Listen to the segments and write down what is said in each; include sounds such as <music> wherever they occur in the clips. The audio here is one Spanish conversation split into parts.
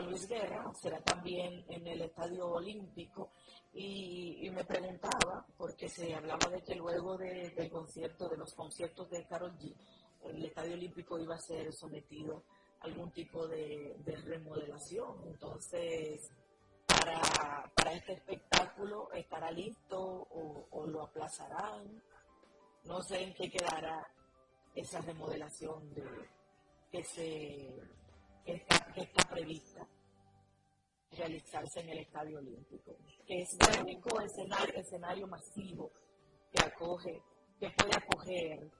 Luis Guerra, será también en el Estadio Olímpico. Y, me preguntaba, porque se hablaba de que luego del concierto, de los conciertos de Carol G, el Estadio Olímpico iba a ser sometido a algún tipo de, remodelación. Entonces, para, este espectáculo, ¿estará listo o, lo aplazarán? No sé en qué quedará esa remodelación de, que, se, está, que está prevista realizarse en el Estadio Olímpico, que es el único escenario, escenario masivo que acoge, que puede acoger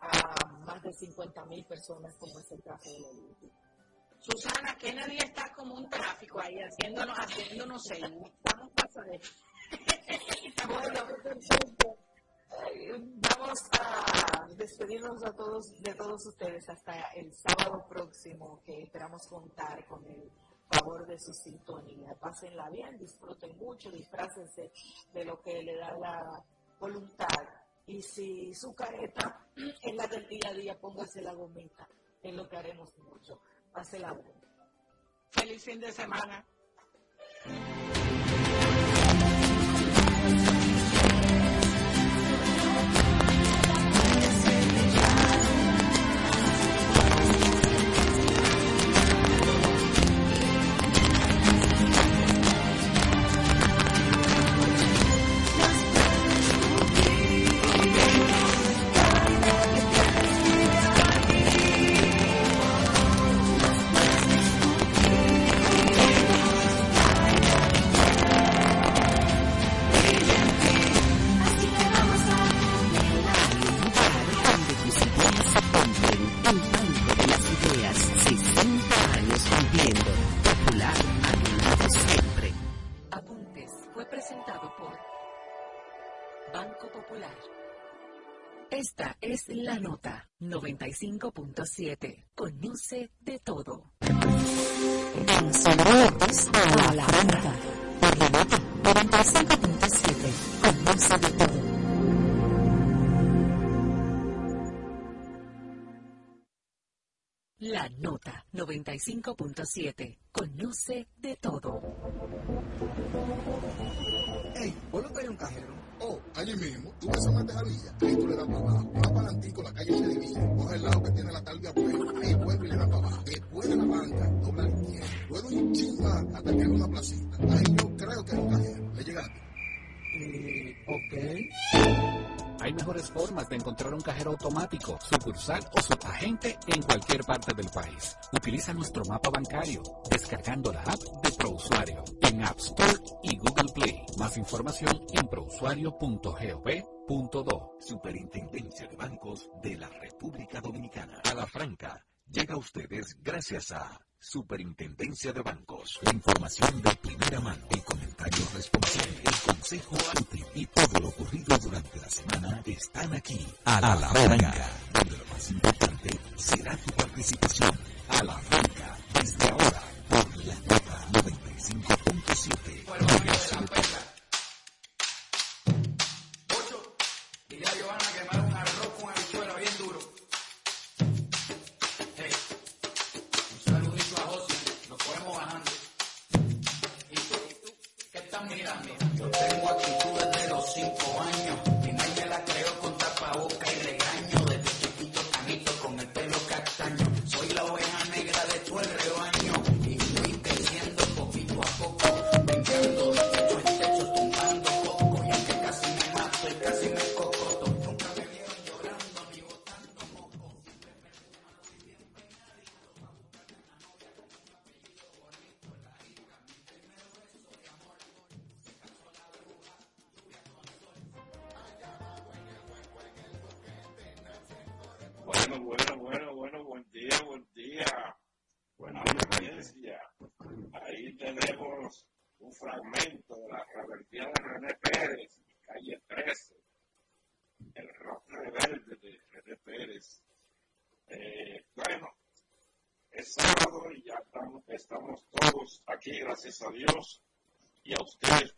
a más de 50 mil personas como es el caso del Olímpico. Susana, Kennedy está como un tráfico ahí haciéndonos, haciéndonos Vamos a pasar. <laughs> vamos a despedirnos a todos, de todos ustedes hasta el sábado próximo, que esperamos contar con el favor de su sintonía. Pásenla bien, disfruten mucho, disfrácense de lo que le da la voluntad. Y si su careta es la del día a día, póngase la gomita, es lo que haremos mucho. Pásela bien. Feliz fin de semana. La Nota 95.7. Conoce de todo. En Saludos a la Franca. Por la Nota 95.7. Conoce de todo. La Nota 95.7. Conoce de todo. Hey, ¿puedo traer un cajero? Oh, allí mismo, tú ves a más Javilla, ahí tú le das para abajo, vas para Antico, la calle se divide, coge el lado que tiene la talvia buena, ahí vuelve y le das para abajo, después de la banca, dobla la izquierda, luego un chisma hasta que hay una placita, ahí yo creo que es un cajero, ¿le llegaste? Eh, ok. Hay mejores formas de encontrar un cajero automático, sucursal o subagente en cualquier parte del país. Utiliza nuestro mapa bancario descargando la app de ProUsuario en App Store y Google Play. Más información en prousuario.gov.do. Superintendencia de Bancos de la República Dominicana. A la franca. Llega a ustedes gracias a Superintendencia de Bancos. La información de primera mano, el comentario responsable, el consejo útil y todo lo ocurrido durante la semana están aquí. A la, franca, donde lo más importante será tu participación. A la franca, desde ahora, por la nota 95.7. gracias a Dios y a ustedes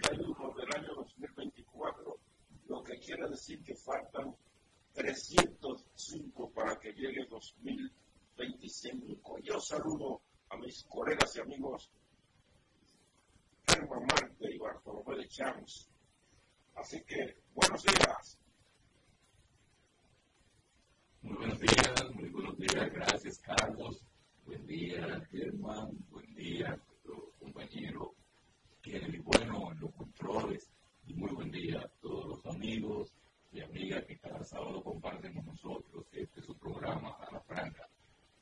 31 del año 2024, lo que quiere decir que faltan 305 para que llegue 2025. Yo saludo a mis colegas y amigos Germán Marte y Bartolomé de Chávez. Así que, buenos días. Muy buenos días, muy buenos días. Gracias, Carlos. Buen día, Germán. Buen día, compañero compañero Kennedy Bueno en los controles y muy buen día a todos los amigos y amigas que cada sábado comparten con nosotros este su programa a la franca.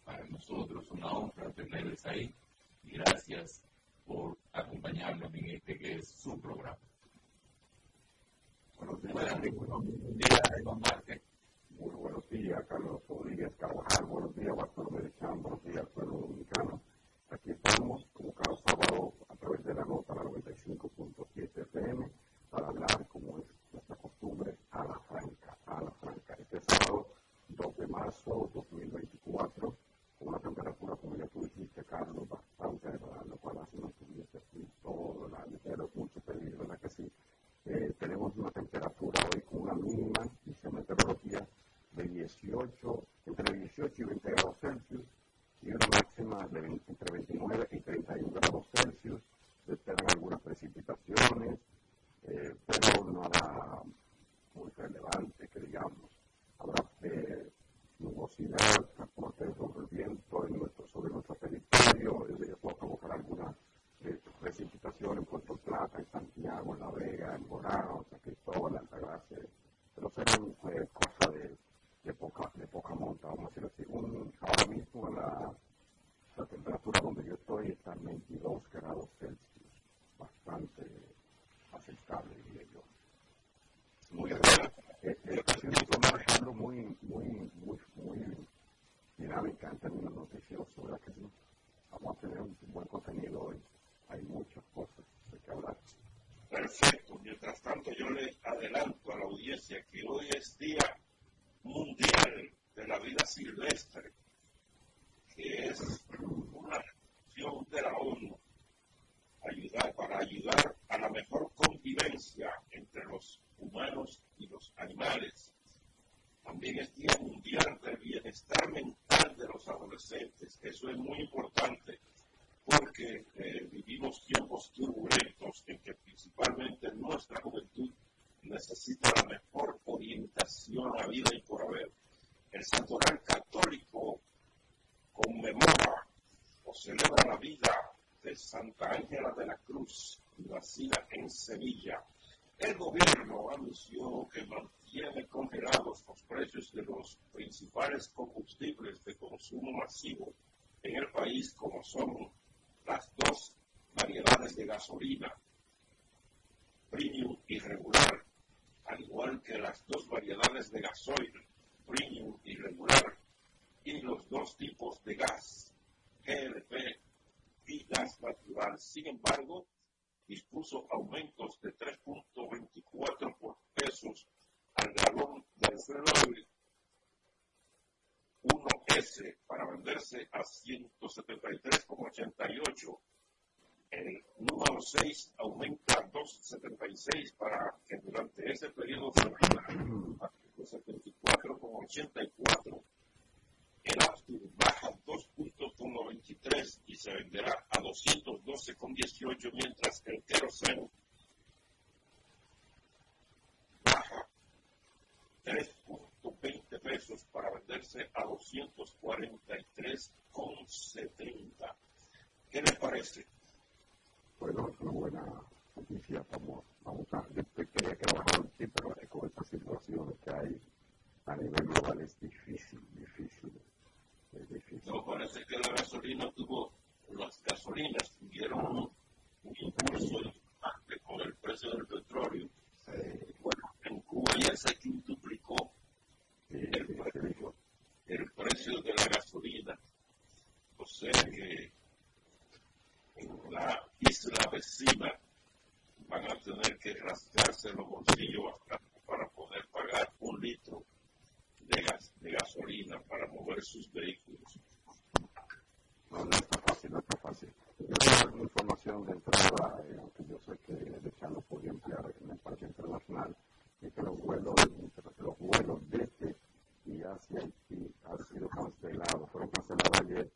Para nosotros una honra tenerles ahí y gracias por acompañarnos en este que es su programa. Buenos días, buenos días, Eva Marte. Muy buenos días, Carlos Rodríguez Carvajal. Buenos días, de Cham. Buenos días, pueblo dominicano. Aquí estamos, como cada sábado, través de la nota, la 95.7 FM para hablar, como es nuestra costumbre, a la franca, a la franca. Este sábado, 2 de marzo 2024, con una temperatura, como ya tú dijiste, Carlos, bastante agradable, para si no estuviese aquí todo el año, pero mucho peligro, ¿verdad que sí? Eh, tenemos una temperatura hoy con una mínima, dice meteorología, de 18, entre 18 y 20 grados Celsius, y una máxima de entre 29 y 31 grados Celsius. Se esperan algunas precipitaciones, eh, pero nada muy relevante que digamos. Habrá eh, nubosidad, transporte sobre el viento en nuestro, sobre nuestro territorio, eh, puede provocar alguna eh, precipitación en Puerto Plata, en Santiago, en La Vega, en Bonao, en San Cristóbal, en Altagracia, pero serán eh, cosas de, de, poca, de poca monta, vamos a decir así. Un, ahora mismo la, la temperatura donde yo estoy está en 22 grados Celsius, bastante aceptable, diría yo. Muy eh, está siendo Alejandro muy, muy, muy, muy dinámica en términos noticiosos, ¿verdad que sí? Vamos a tener un buen contenido hoy. Hay muchas cosas de que hablar. Perfecto. Mientras tanto, yo les adelanto a la audiencia que hoy es Día Mundial de la Vida Silvestre, que es una acción de la ONU ayudar, para ayudar a la mejor convivencia entre los humanos y los animales. También es Día Mundial del Bienestar Mental de los Adolescentes. Eso es muy importante porque eh, vivimos tiempos turbulentos en que principalmente nuestra juventud necesita la mejor orientación a vida y por haber. El Santoral Católico conmemora o celebra la vida de Santa Ángela de la Cruz, nacida en Sevilla. El gobierno anunció que mantiene congelados los precios de los principales combustibles de consumo masivo en el país, como son las dos variedades de gasolina, premium y regular, al igual que las dos variedades de gasoil, premium y regular, y los dos tipos de gas, GLP y gas natural. Sin embargo, dispuso aumentos de 3.24 por pesos al galón del fredoil 1S para venderse a 173,88. El número 6 aumenta a 2,76 para que durante ese periodo se venda a 74,84 el Aptur baja 2.93 y se venderá a 212,18, mientras que el queroseno baja 3.20 pesos para venderse a 243,70. ¿Qué les parece? Bueno, es una buena noticia. Vamos, vamos a. Yo quería que bajara sí, pero con esta situación que hay a nivel global es difícil, difícil no, parece que la gasolina tuvo, las gasolinas tuvieron un, impulso importante con el precio del petróleo. bueno, en Cuba ya se quintuplicó el precio, el precio de la gasolina. O sea que en la isla vecina van a tener que rascarse los bolsillos para poder pagar un litro de, gas, de gasolina para mover sus vehículos. No, no está fácil, no está fácil. Yo tengo una información de entrada, eh, yo sé que de no podía emplear en el Parque Internacional, es que los vuelos, los vuelos desde y hacia Haití han sido cancelados, fueron cancelados ayer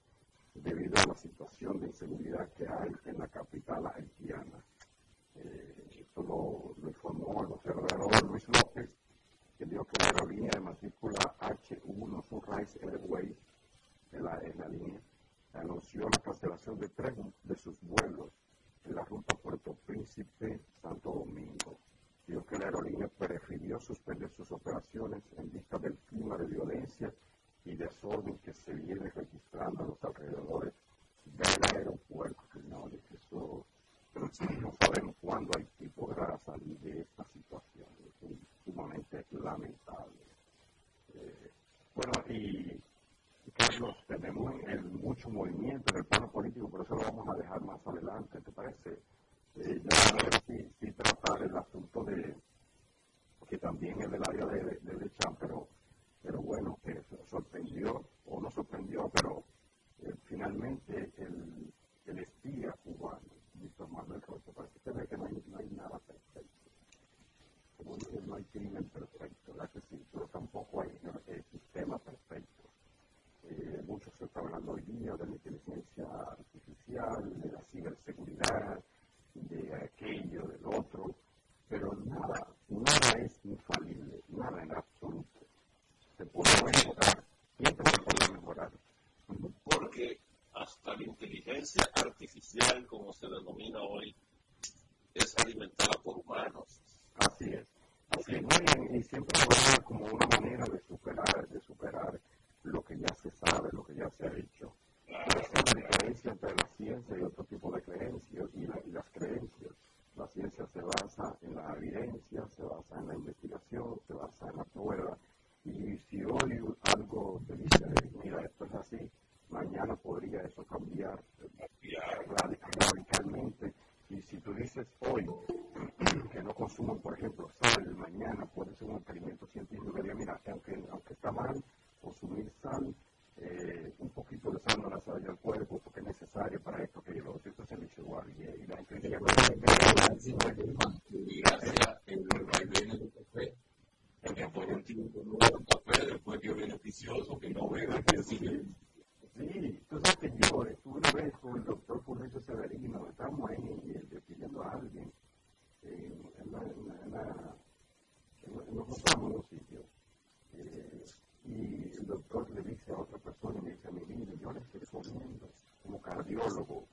debido a la situación de inseguridad que hay en la capital haitiana. Eh, esto lo, lo informó el gobernador Luis López que dio que la aerolínea de matrícula H1 Sunrise Airways en la, en la línea anunció la cancelación de tres de sus vuelos en la ruta Puerto Príncipe Santo Domingo. Dijo que la aerolínea prefirió suspender sus operaciones en vista del clima de violencia y desorden que se viene registrando a los alrededores del aeropuerto. No, eso, <clears throat> no sabemos cuándo Haití podrá salir de esta situación sumamente lamentable. Eh, bueno, y Carlos, tenemos mucho movimiento en el plano político, pero eso lo vamos a dejar más adelante, ¿te parece? Eh, ya a ver si, tratar el asunto de, que también es del área de, de, pero, pero bueno, que sorprendió, o no sorprendió, pero eh, finalmente el, el espía cubano, Víctor Manuel Rocha, parece que que no hay, no nada perfecto como no hay crimen perfecto, ¿verdad que sí? Pero tampoco hay eh, sistema perfecto. Eh, mucho se está hablando hoy día de la inteligencia artificial, de la ciberseguridad, de aquello, del otro, pero nada, nada es infalible, nada en absoluto. Se puede mejorar, siempre se puede mejorar. Porque hasta la inteligencia artificial, como se denomina hoy, es alimentada por humanos Así es. Así es. y, siempre habrá como una manera de superar, de superar lo que ya se sabe, lo que ya se ha dicho. Es la diferencia entre la ciencia y otro tipo de creencias y, la, y las creencias. La ciencia se basa en la evidencia, se basa en la investigación, se basa en la prueba. Y si hoy algo te dice, mira, esto es así, mañana podría eso cambiar radicalmente. Y si tú dices hoy <clears throat> que no consuman, por ejemplo, sal, mañana puede ser un experimento científico que mira, aunque, aunque está mal, o subir sal, eh, un poquito de sal no la sal al cuerpo porque es necesario para esto, que lo otro, entonces le llegó a y la gente le el café, porque por un tiempo no un café, después que es beneficioso, que no beba, que sigue. Sí, tú sabes que yo estuve una vez con el doctor Fulgencio Severino, estábamos ahí despidiendo a alguien, en, la, en, la, en, la, en, los sitios. como cardiólogo,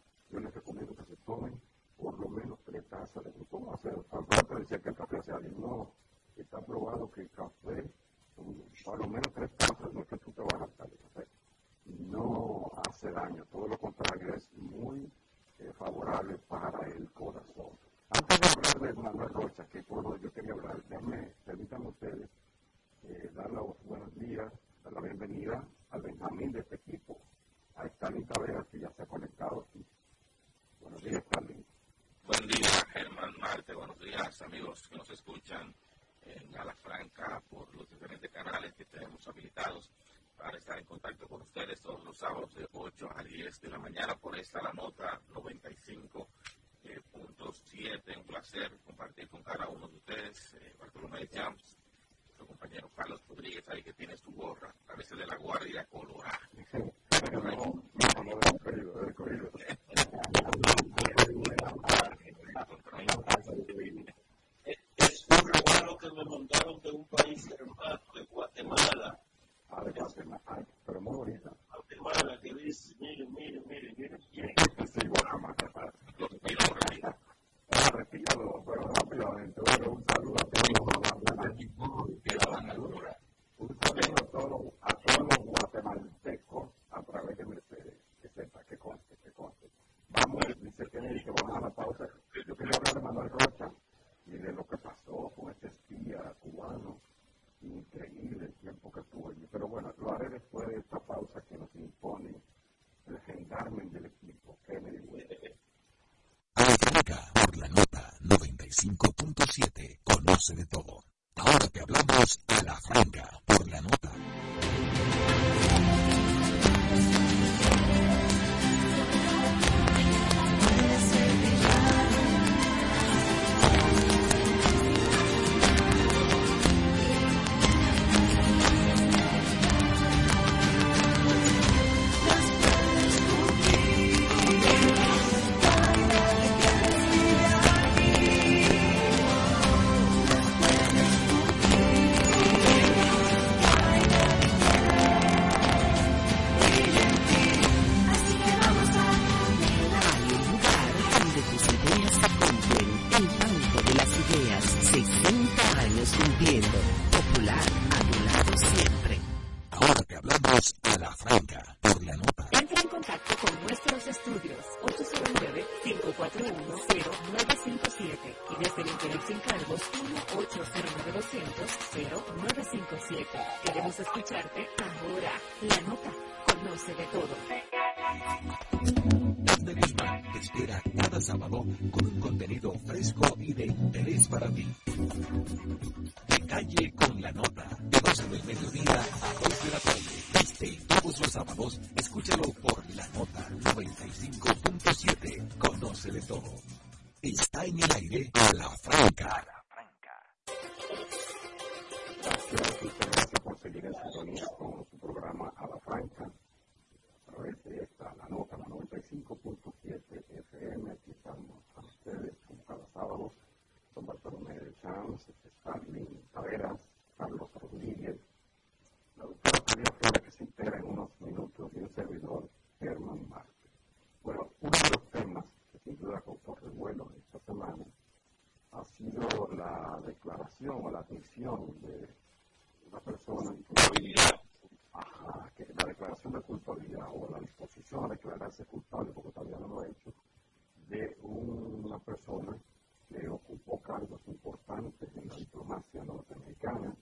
declaración o la admisión de una persona culpabilidad, la declaración de culpabilidad o la disposición a declararse culpable, porque todavía no lo he hecho, de una persona que ocupó cargos importantes en la diplomacia norteamericana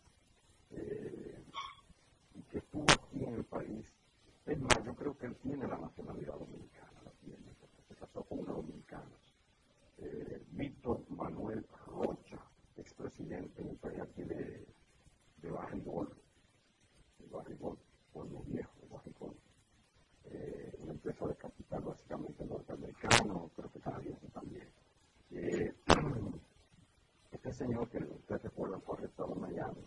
eh, y que estuvo aquí en el país. Es más, yo creo que él tiene la nacionalidad dominicana, la tiene, porque se casó con una dominicana. Eh, Víctor Manuel Rocha presidente imperial de, de Barrigón, el Barrigón, Pueblo Viejo, el Barrigón. Eh, una empresa de capital básicamente norteamericano, creo que canadiense también. Eh, <clears throat> este señor que ustedes recuerdan fue arrestado en Miami,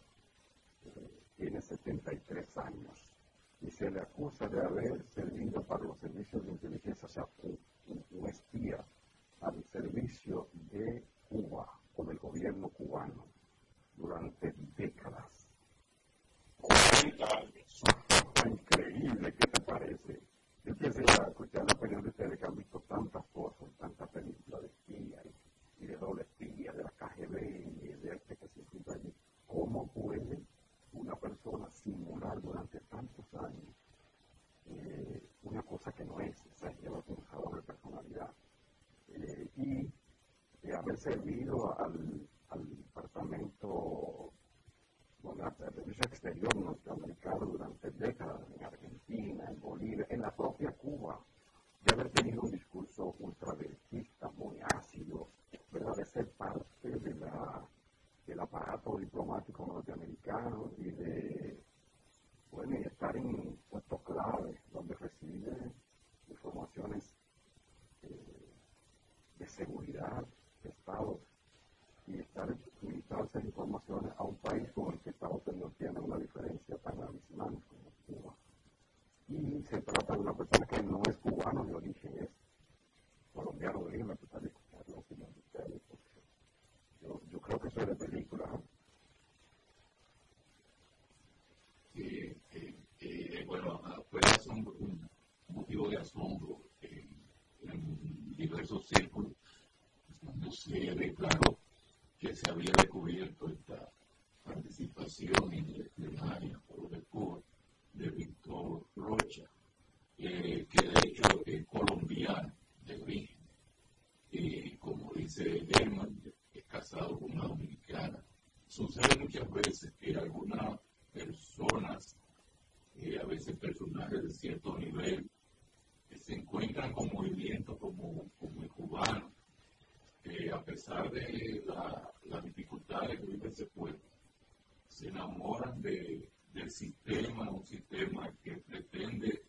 eh, tiene 73 años y se le acusa de haber servido para los servicios de inteligencia, o sea, un, un espía al servicio de Cuba o del gobierno cubano durante décadas. 40 años. Increíble, ¿qué te parece? Yo quisiera escuchar la opinión de ustedes que han visto tantas cosas, tantas películas de espía y, de doble espía, de la KGB y de este que se encuentra allí. ¿Cómo puede una persona simular durante tantos años eh, una cosa que no es? O sea, lleva un de personalidad. Eh, y de haber servido al, al departamento el servicio exterior norteamericano durante décadas en Argentina, en Bolivia, en la propia Cuba, de haber tenido un discurso ultraderechista, muy ácido, ¿verdad? de ser parte de la, del aparato diplomático norteamericano y de estar en puestos clave donde recibe informaciones eh, de seguridad de Estados y estar limitadas esas informaciones a un país con el que Estados Unidos tiene una diferencia tan abismal como Cuba. Y se trata de una persona que no es cubano de origen, es colombiano de origen, me gustaría escuchar la opinión de ustedes, yo, yo creo que eso es de película. Sí, eh, eh, bueno, fue asombro, un motivo de asombro en, en diversos círculos cuando se declaró que se había descubierto esta participación espionaje por de Cuba de Víctor Rocha, eh, que de hecho es colombiano de origen. Y como dice Germán, es casado con una dominicana. Sucede muchas veces que algunas personas, eh, a veces personajes de cierto nivel, se encuentran con movimientos como, como el cubano, que a pesar de las dificultades que vive ese pueblo, se enamoran de, del sistema, un sistema que pretende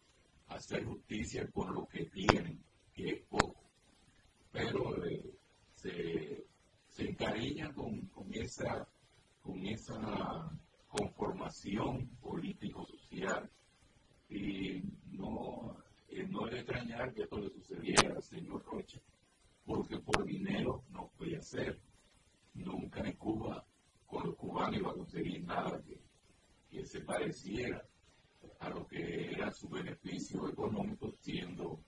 hacer justicia con lo que tienen, que es poco. Pero eh, se, se encariñan con, con, esa, con esa conformación político-social y no, eh, no es de extrañar que esto le sucediera al señor Rocha porque por dinero no podía ser. Nunca en Cuba, con los cubanos iba a conseguir nada que, se pareciera a lo que era su beneficio económico siendo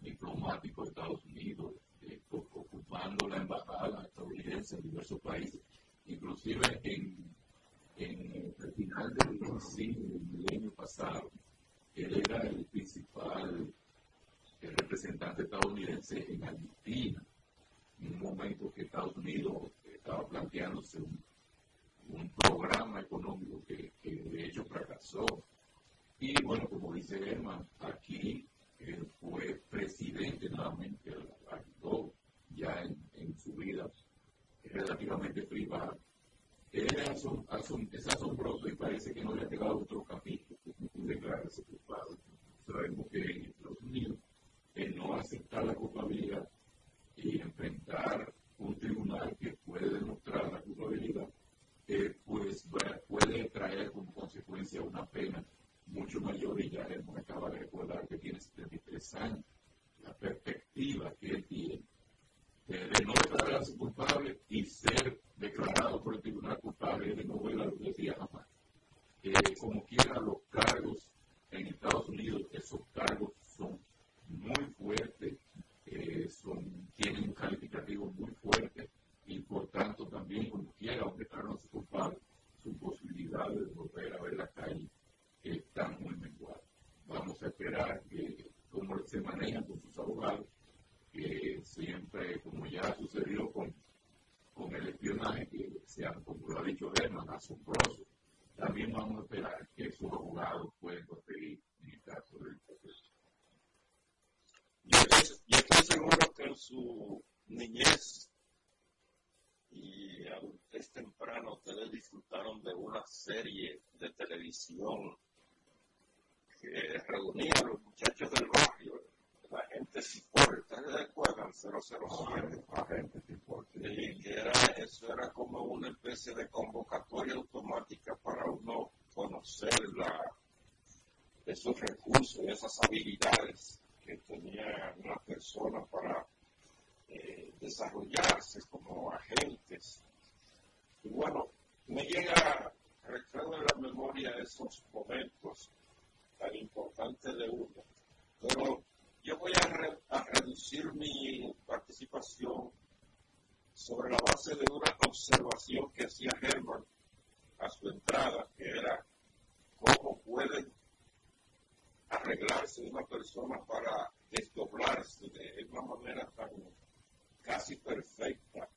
diplomático de Estados Unidos, eh, ocupando la embajada estadounidense en diversos países, inclusive en, en el final del del milenio pasado, él era el principal el representante estadounidense en Argentina, en un momento que Estados Unidos estaba planteándose un, programa económico que, de hecho fracasó. Y bueno, como dice Herman, aquí fue presidente nuevamente, ya en, su vida relativamente privada. es, asombroso y parece que no le ha quedado otro capítulo declararse culpable. Sabemos que en Estados Unidos el no aceptar la culpabilidad y enfrentar un tribunal que puede demostrar la culpabilidad, eh, pues puede traer como consecuencia una pena mucho mayor y ya hemos acaba de recordar que tiene 73 años. La perspectiva que tiene de no declararse culpable y ser declarado por el tribunal culpable de no vuelva a lo decía jamás. Eh, como quiera, los cargos en Estados Unidos, esos cargos son muy fuerte, eh, son, tienen un calificativo muy fuerte y por tanto también como quiera, aunque no se culpable, su posibilidad de volver a ver la calle está muy menguada. Vamos a esperar que como se manejan con sus abogados, que siempre, como ya sucedió con, con el espionaje, que sean, como lo ha dicho Herman, asombroso, también vamos a esperar que sus abogados puedan conseguir en el caso del proceso. Yo estoy, seguro que en su niñez y a es temprano ustedes disfrutaron de una serie de televisión que reunía a los muchachos del barrio, la gente si ¿Ustedes recuerdan 007. Agente tipo, sí. Y que era, eso era como una especie de convocatoria automática para uno conocer la, esos recursos, esas habilidades que tenía una persona para eh, desarrollarse como agentes. Y bueno, me llega, recuerdo en la memoria esos momentos tan importantes de uno, pero yo voy a, reducir mi participación sobre la base de una observación que hacía Herman a su entrada, que era cómo puede arreglarse una persona para desdoblarse de una manera tan casi perfecta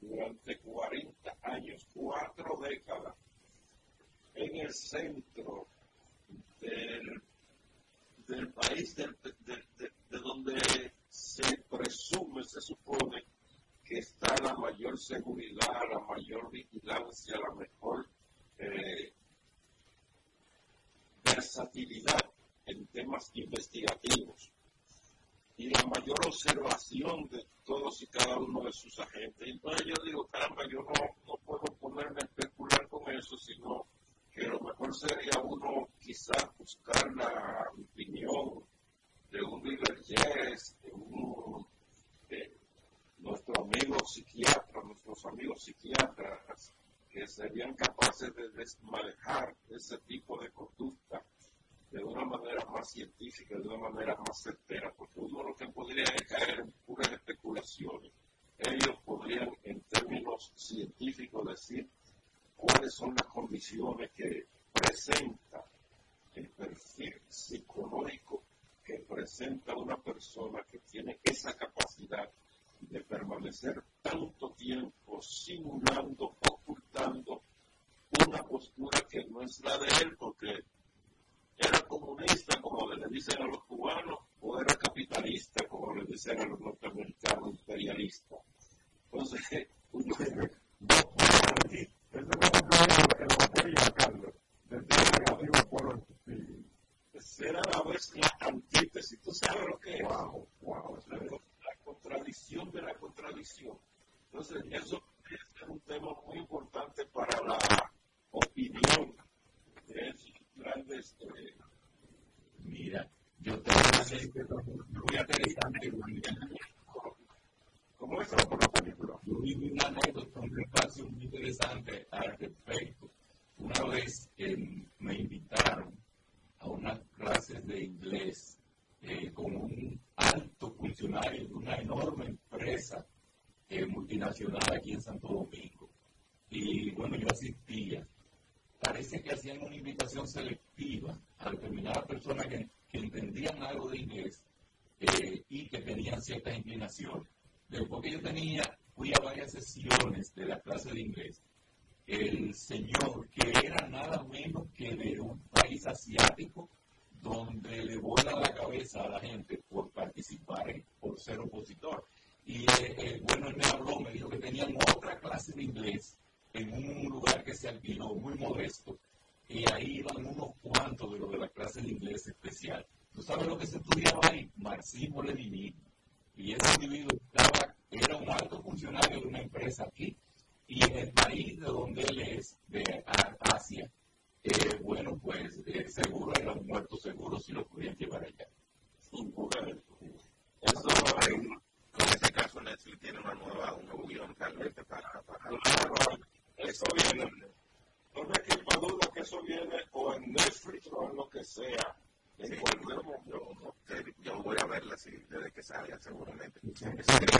durante 40 años, cuatro décadas, en el centro del, del país de, de, donde se presume, se supone que está la mayor seguridad, la mayor vigilancia, la mejor eh, versatilidad en temas investigativos y la mayor observación de todos y cada uno de sus agentes. Entonces yo digo, caramba, yo no, no puedo ponerme a especular con eso, sino que lo mejor sería uno quizás buscar la opinión de un líder de un, de nuestro amigo psiquiatra, nuestros amigos psiquiatras, que serían capaces de manejar ese tipo de conducta de una manera más científica, de una manera más certera, porque uno lo que podría es caer en puras especulaciones. Ellos podrían, en términos científicos, decir cuáles son las condiciones que presenta el perfil psicológico que presenta una persona que tiene esa capacidad de permanecer tanto tiempo simulando, ocultando una postura que no es la de él, porque era comunista, como le dicen a los cubanos, o era capitalista, como le dicen a los norteamericanos, imperialistas. Entonces, uno dice, Será a la vez la antítesis. ¿Tú sabes lo que es? Wow, wow, la, la contradicción de la contradicción. Entonces, eso es un tema muy importante para la opinión de esos grandes. Eh, Mira, yo tengo una muy interesante. ¿Cómo es por la película? Yo viví una anécdota, un espacio muy interesante al respecto. Una vez eh, me invitaron a unas clases de inglés eh, con un alto funcionario de una enorme empresa eh, multinacional aquí en Santo Domingo. Y bueno, yo asistía. Parece que hacían una invitación selectiva a determinadas personas que, que entendían algo de inglés eh, y que tenían ciertas inclinaciones. Después que yo tenía, seguramente.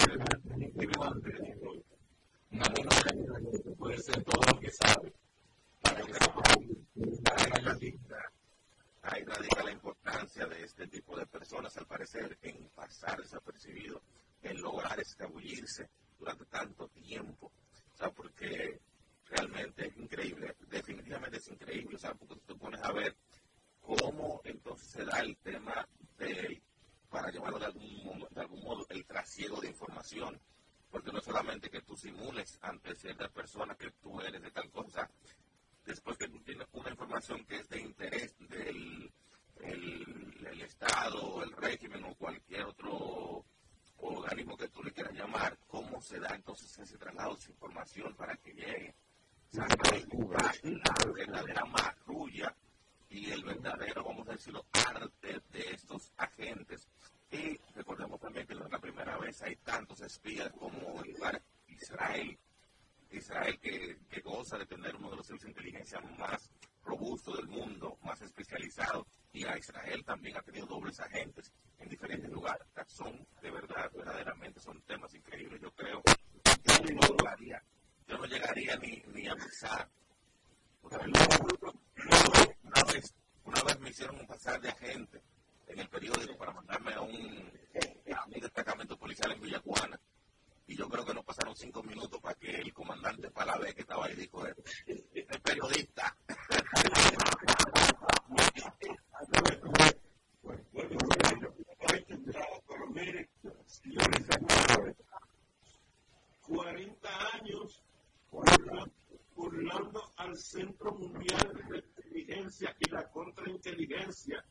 Centro Mundial de la Inteligencia y la Contrainteligencia.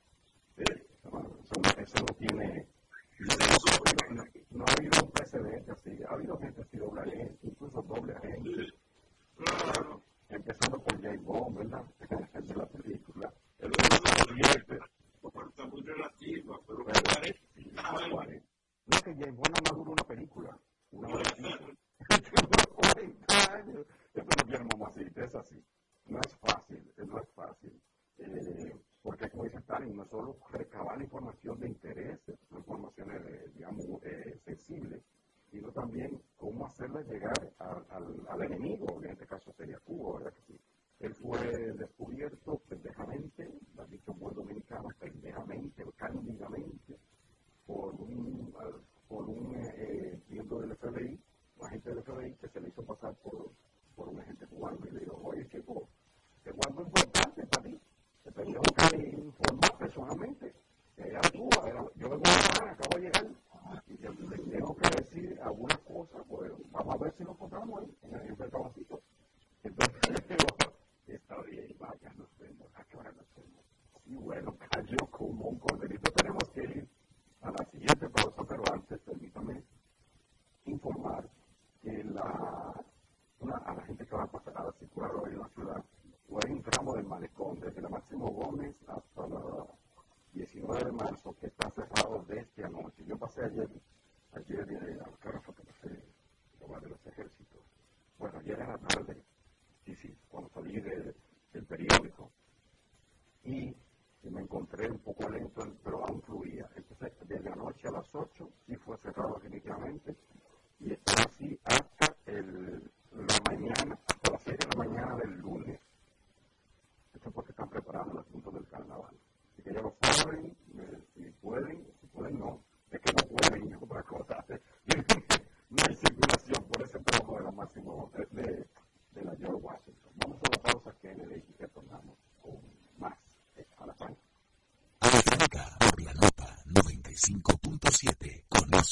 las 8 y fue cerrado definitivamente.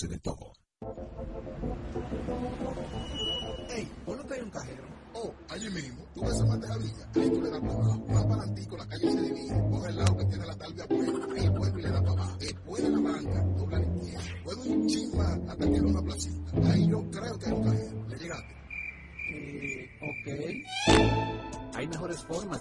すると。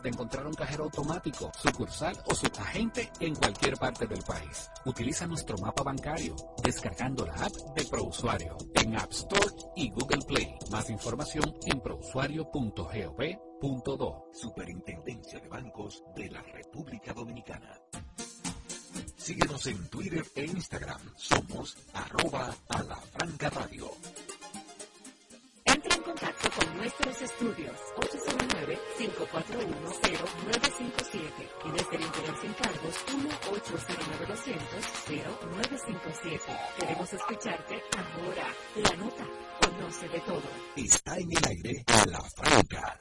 de encontrar un cajero automático, sucursal o subagente en cualquier parte del país. Utiliza nuestro mapa bancario descargando la app de ProUsuario en App Store y Google Play. Más información en prousuario.gov.do. Superintendencia de Bancos de la República Dominicana. Síguenos en Twitter e Instagram. Somos arroba a la franca radio en contacto con nuestros estudios 809-541-0957 y desde el interior sin cargos 1-809-200-0957. Queremos escucharte ahora. La nota conoce de todo. Está en el aire a la franca.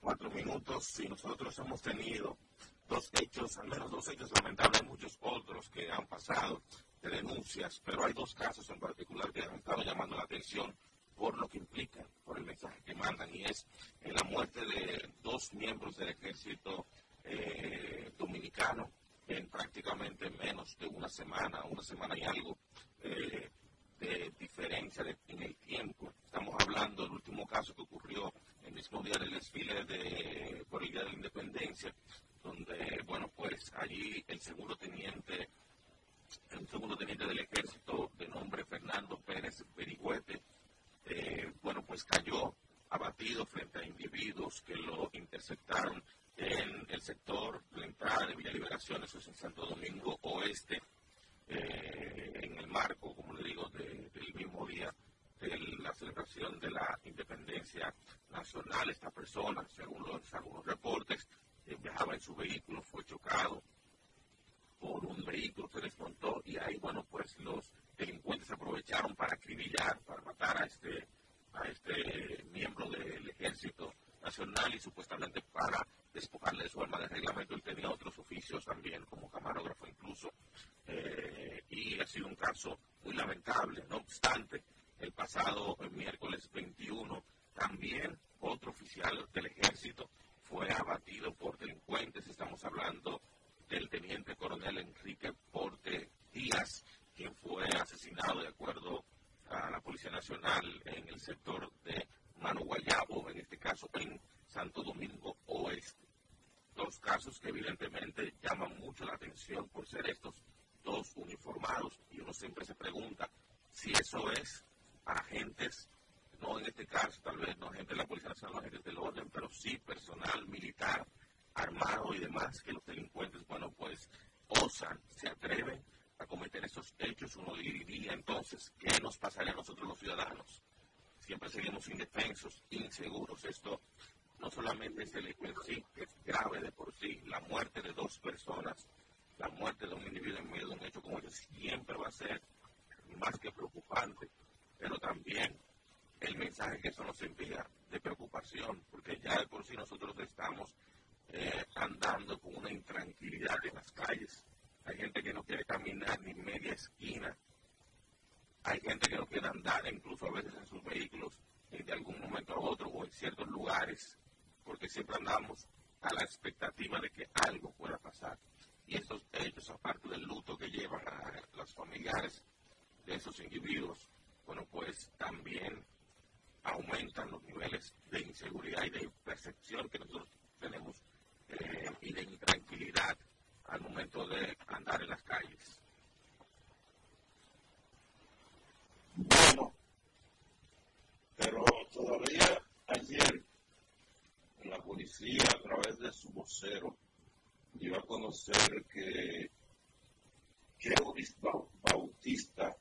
cuatro minutos y nosotros hemos tenido dos hechos, al menos dos hechos lamentables, muchos otros que han pasado de denuncias, pero hay dos casos en particular que han estado llamando la atención por lo que implican, por el mensaje que mandan, y es la muerte de dos miembros del ejército eh, dominicano en prácticamente menos de una semana, una semana y algo reglamento, él tenía otros oficios también, propensos, inseguros. policía a través de su vocero dio a conocer que Claudis Bautista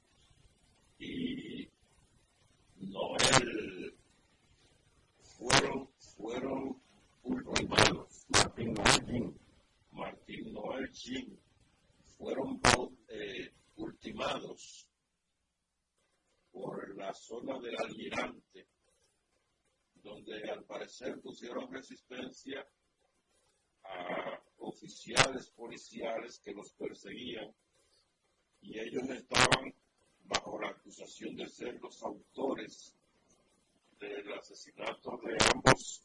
resistencia a oficiales policiales que los perseguían y ellos estaban bajo la acusación de ser los autores del asesinato de ambos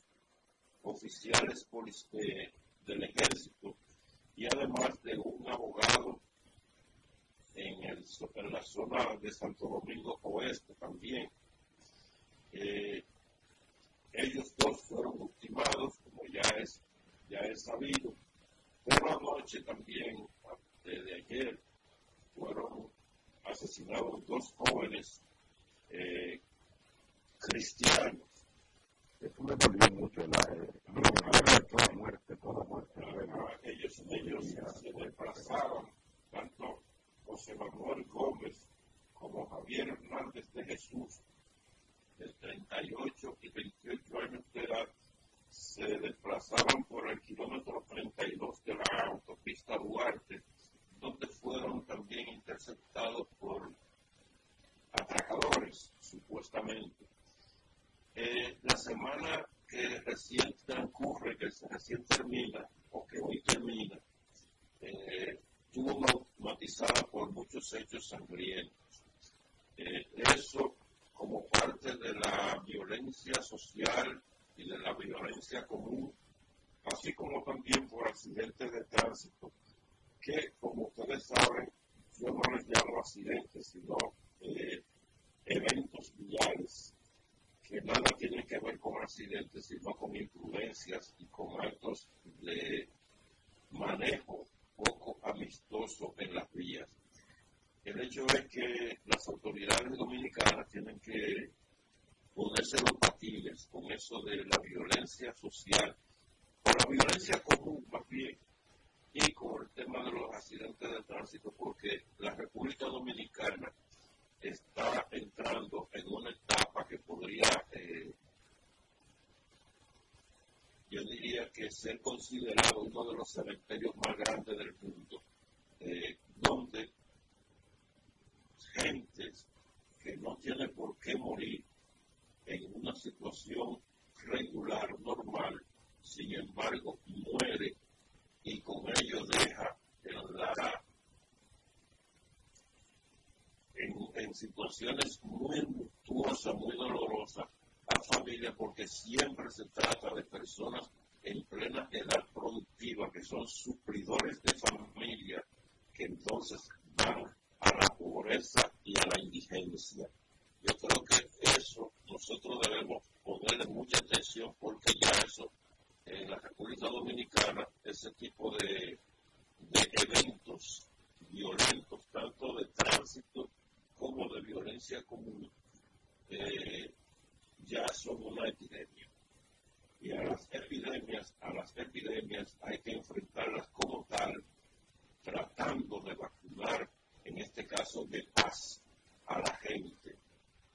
oficiales del ejército y además de un abogado en, el, en la zona de Santo Domingo Oeste también. Eh, ellos dos fueron ultimados, como ya es, ya es sabido. Pero anoche también, antes de ayer, fueron asesinados dos jóvenes eh, cristianos. esto me dolió mucho, la, eh, toda muerte, toda muerte. ellos ellos se desplazaban, tanto José Manuel Gómez como Javier Hernández de Jesús, de 38 y 28 años de edad se desplazaban por el kilómetro 32 de la autopista Duarte, donde fueron también interceptados por atracadores, supuestamente. Eh, la semana que recién transcurre, que recién termina, o que hoy termina, eh, estuvo matizada por muchos hechos sangrientos. Eh, eso como parte de la violencia social y de la violencia común, así como también por accidentes de tránsito, que como ustedes saben, yo no les llamo accidentes, sino eh, eventos viales, que nada tienen que ver con accidentes, sino con imprudencias y con actos de manejo poco amistoso en las vías. El hecho es que las autoridades dominicanas tienen que ponerse los patines con eso de la violencia social, o la violencia común más bien, y con el tema de los accidentes de tránsito, porque la República Dominicana está entrando en una etapa que podría, eh, yo diría que ser considerado uno de los cementerios más grandes del mundo, eh, donde gentes que no tienen por qué morir en una situación regular, normal, sin embargo muere y con ello deja en, la, en, situaciones muy luctuosas, muy dolorosas a familia porque siempre se trata de personas en plena edad productiva que son suplidores de familia que entonces van a la pobreza y a la indigencia. Yo creo que eso nosotros debemos ponerle mucha atención porque ya eso en la República Dominicana, ese tipo de, eventos violentos, tanto de tránsito como de violencia común, eh, ya son una epidemia. Y a las epidemias, a las epidemias hay que enfrentarlas como tal, tratando de vacunar, en este caso de paz, a la gente,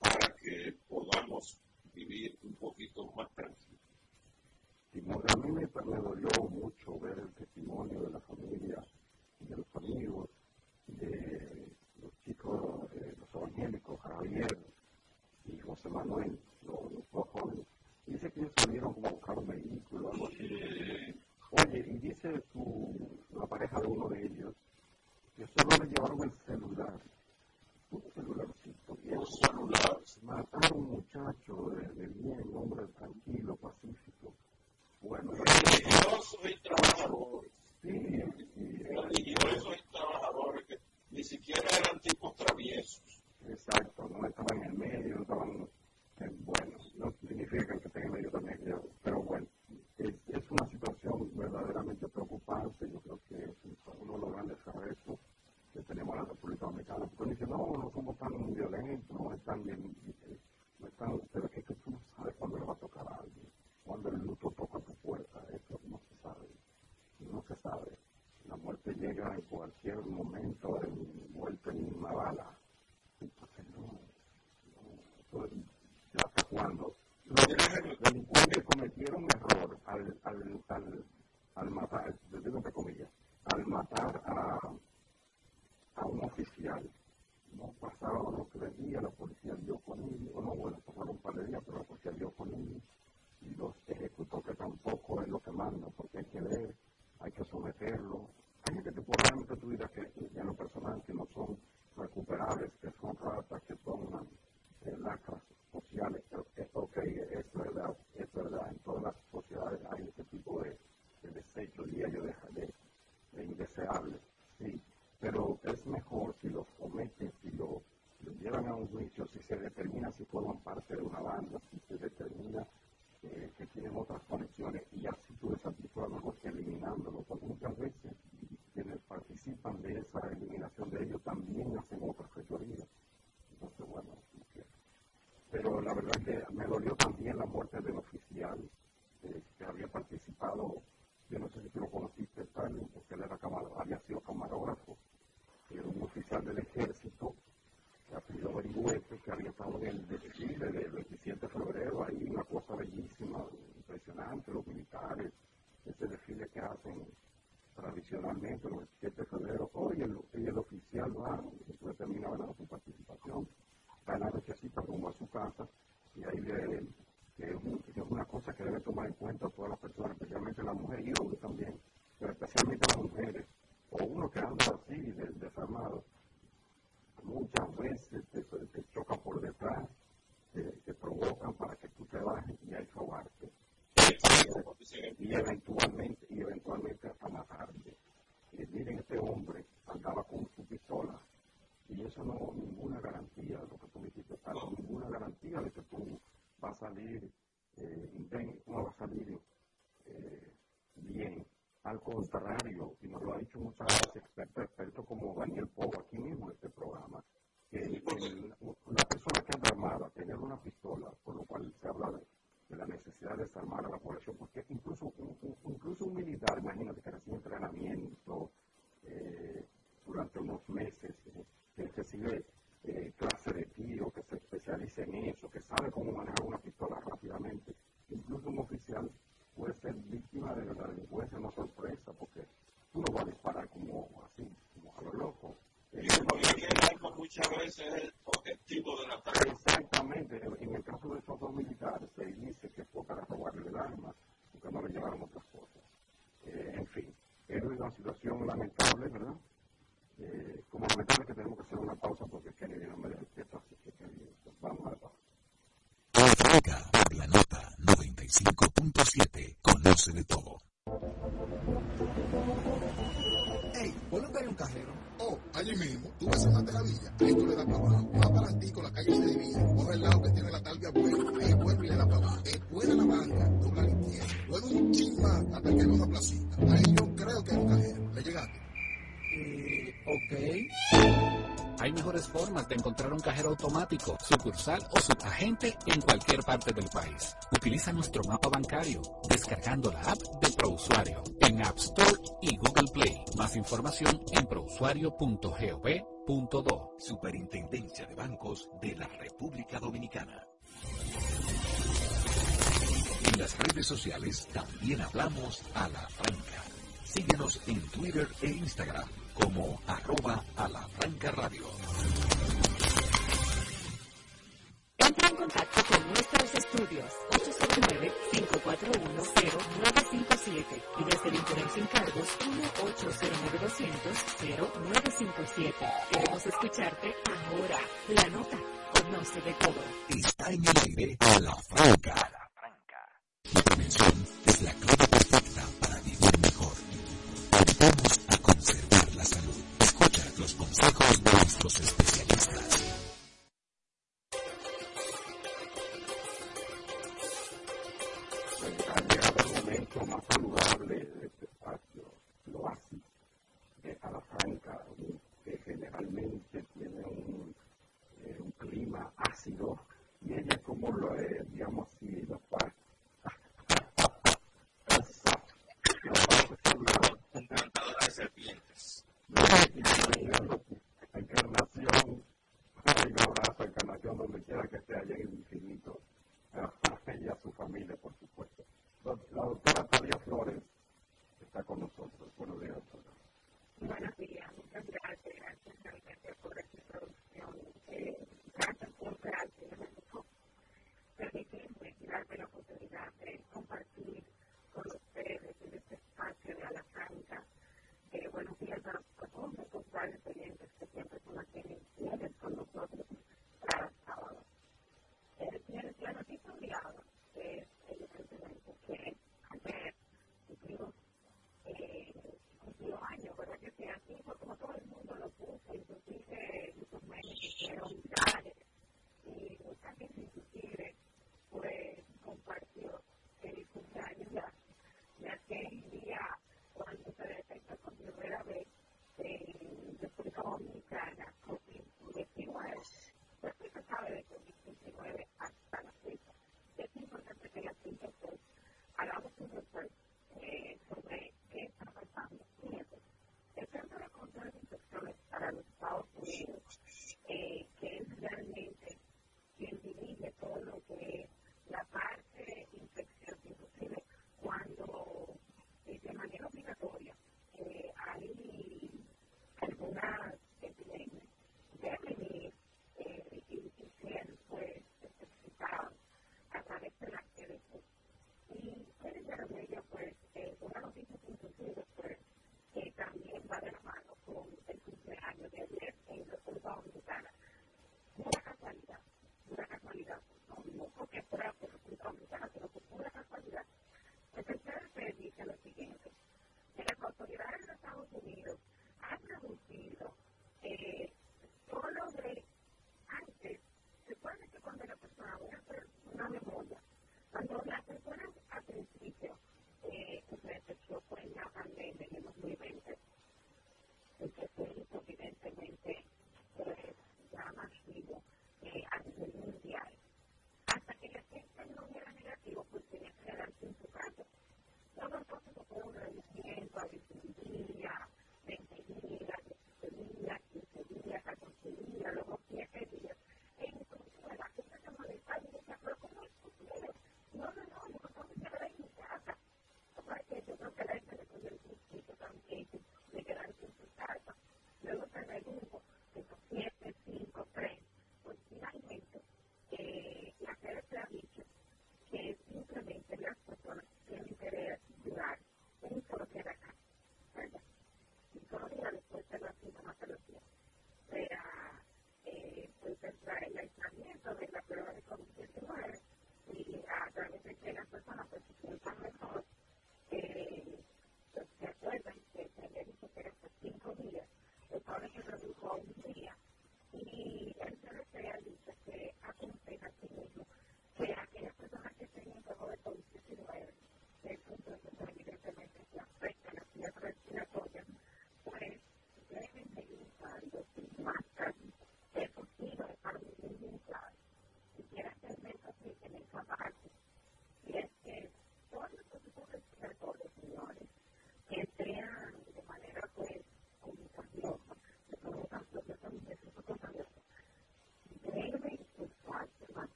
para que podamos vivir un poquito más tranquilos. Y a mí me, dolió mucho ver el testimonio de la familia, de los amigos, de los chicos, eh, los evangélicos, Javier y José Manuel, los, dos jóvenes. Dice que ellos salieron como a buscar un vehículo, algo así. Oye, y dice su, la pareja de uno de ellos que solo le llevaron el celular un celularcito, un celular. Matar a un muchacho de, de bien, hombre tranquilo, pacífico. Bueno, religiosos y trabajadores. Sí, sí. Religiosos y trabajadores que ni siquiera eran tipos traviesos. Exacto, no estaban en el medio, no estaban. Eh, bueno, no significa que estén en medio también, pero bueno, es, es una situación verdaderamente preocupante. Yo creo que es uno de los grandes arrestos que tenemos en la República Dominicana. Porque dice, no, no somos tan violentos, no están bien, no están, pero es que tú no sabes cuándo le va a tocar a alguien, cuando el luto toca tu puerta, eso no se sabe, no se sabe. La muerte llega en cualquier momento, envuelta en una bala. Entonces, no, no, eso ya hasta cuando. Los delincuentes cometieron un error al, al, al, al matar, desde entre comillas, al matar a a un oficial. No pasaron los tres días, la policía dio con él, o no, bueno, pasaron un par de días, pero la policía dio con él y los ejecutó, que tampoco es lo que manda, porque hay que ver, hay que someterlo. Hay gente que por realmente tu vida que en lo personal que no son recuperables, que son ratas, que son eh, lacras sociales. Ok, es verdad, es verdad, en todas las sociedades hay ese tipo de, de desechos, diría yo, de, de, Sí, pero es mejor si los cometen, si lo, llevan a un juicio, si se determina si forman parte de una banda, si se determina eh, que tienen otras conexiones y así tú desarticulas mejor que eliminándolo, porque muchas veces quienes participan de esa eliminación de ellos también hacen otras fechorías. Entonces, bueno, pero la verdad que me dolió también la muerte del oficial eh, que había participado, yo no sé si tú lo conociste, Stalin, porque él era había sido camarógrafo era un oficial del ejército, que ha sido En el del 27 de febrero, ahí una cosa bellísima, impresionante, los militares, ese desfile que hacen tradicionalmente el 27 de febrero, hoy el, el oficial va, después termina su participación, va en la nochecita rumbo a su casa, y ahí le, que es, una cosa que debe tomar en cuenta todas las personas, especialmente las mujeres y hombres también, pero especialmente las mujeres o uno que anda así, desarmado, muchas veces te, te choca por detrás, te, te, provocan para que tú te bajes y hay que robarte. Eventualmente, y eventualmente hasta matarte. Y miren, este hombre andaba con su pistola. Y eso no, ninguna garantía, lo que tú dijiste, no. ninguna garantía de que tú vas a salir, eh, no vas a salir eh, bien. Al contrario, y nos lo ha dicho muchas veces expertos, expertos como Daniel Pogo aquí mismo en este programa, que el, la persona que anda armada, tener una pistola, por lo cual se habla de, la necesidad de desarmar a la población, porque incluso un, incluso un militar, imagínate que recibe entrenamiento eh, durante unos meses, eh, que recibe eh, clase de tiro, que se especialice en eso, que sabe cómo manejar una pistola rápidamente, incluso un oficial puede ser víctima de la delincuencia, no sorpresa, porque tú no vas a disparar como así, como a lo loco. Y el arma muchas veces es el objetivo de la ataque. Exactamente, en el caso de esos dos militares se dice que fue para robarle el arma, porque no le llevaron otras cosas. Eh, en fin, es una situación lamentable, ¿verdad? Eh, como lamentable que tenemos que hacer una pausa porque Kennedy no me da el así que vamos a la pausa. la nota 95.7. Conoce de todo. Ey, ponle un un cajero. Oh, allí mismo, tú vas a de la villa, ahí tú le das para abajo. Más para con la calle se divide. Coge el lado que tiene la talvia buena, ahí vuelve y le da para abajo. Después de la banca, dobla la izquierda. Luego un chin más hasta que una placita. Ahí yo creo que hay un cajero. ¿Le llegaste? Eh, ok. Hay mejores formas de encontrar un cajero automático, sucursal o subagente en cualquier parte del país. Utiliza nuestro mapa bancario descargando la app de ProUsuario en App Store y Google. Más información en prousuario.gov.do. Superintendencia de Bancos de la República Dominicana. En las redes sociales también hablamos a la franca. Síguenos en Twitter e Instagram como arroba a franca radio. Entra en contacto con nuestros estudios 809-541-0957 y desde el Internet sin cargos 1-809-200-0957. Queremos escucharte ahora. La nota conoce de todo. Está en el aire a la franca. La prevención es la clave perfecta para vivir mejor. Ayudamos a conservar la salud. Escucha los consejos de nuestros especialistas.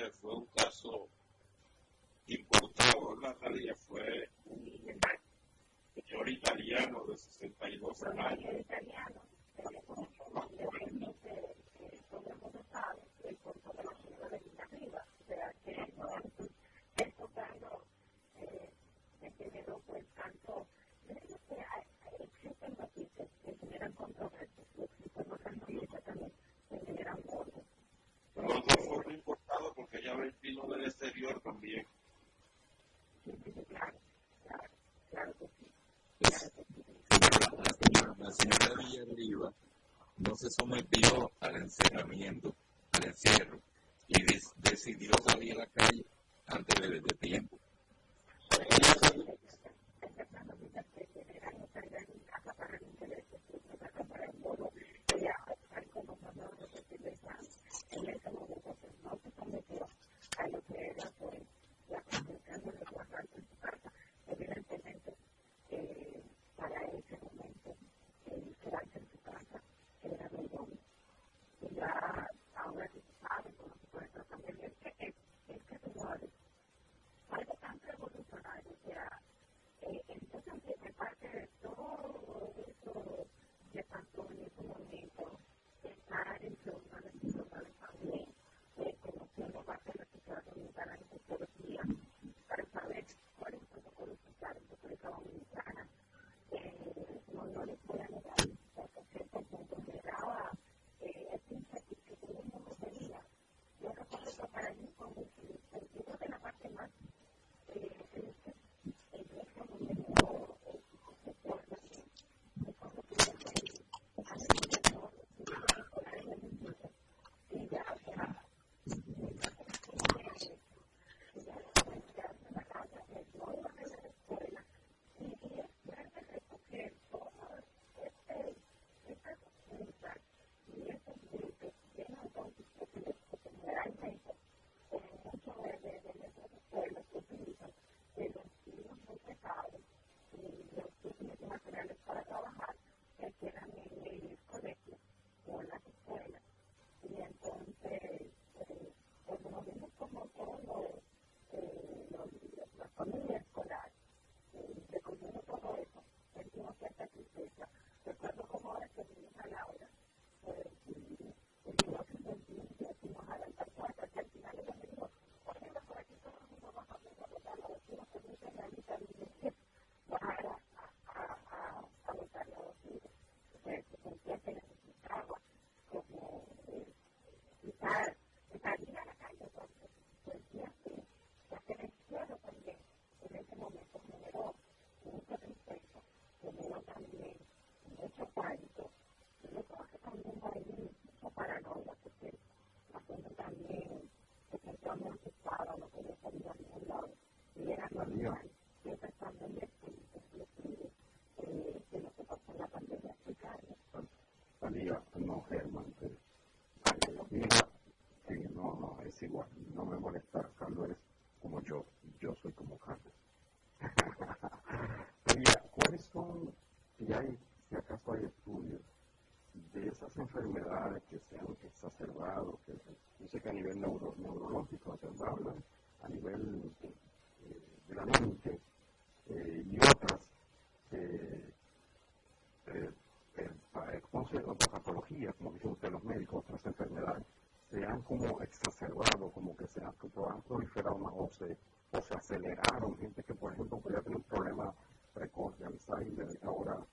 have encerramiento. patologías, como dicen ustedes los médicos, otras enfermedades, se han como exacerbado, como que se han, han proliferado más o se, o se aceleraron. Gente que, por ejemplo, podía tener un problema precoz de Alzheimer, ahora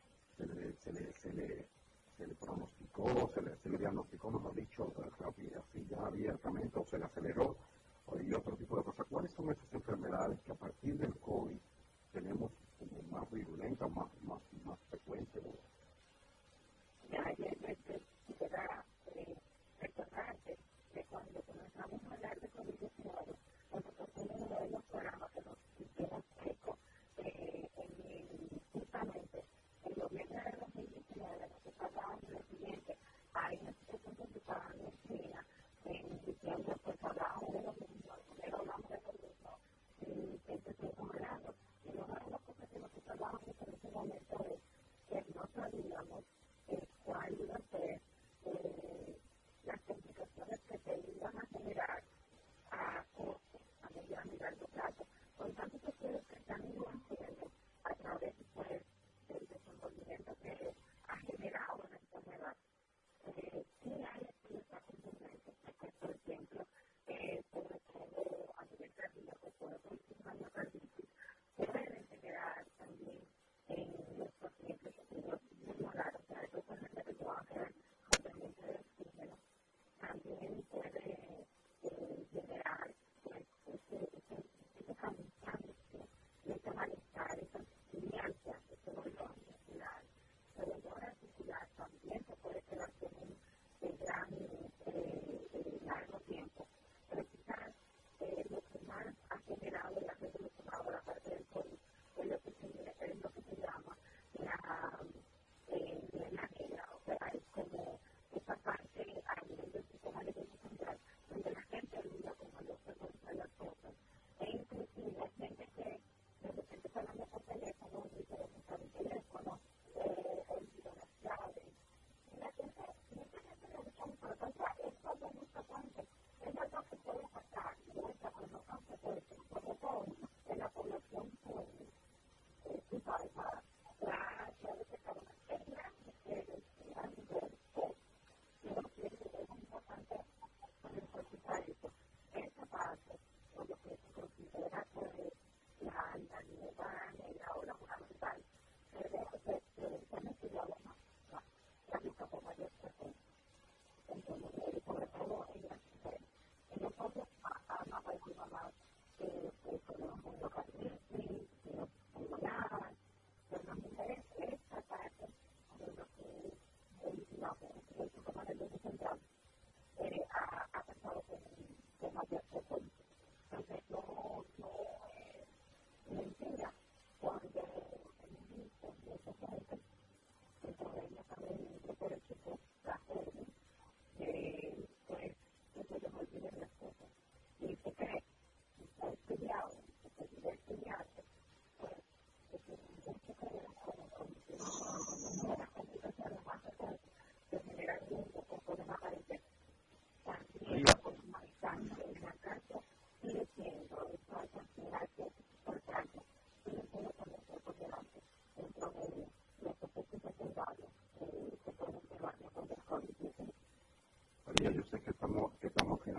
anything.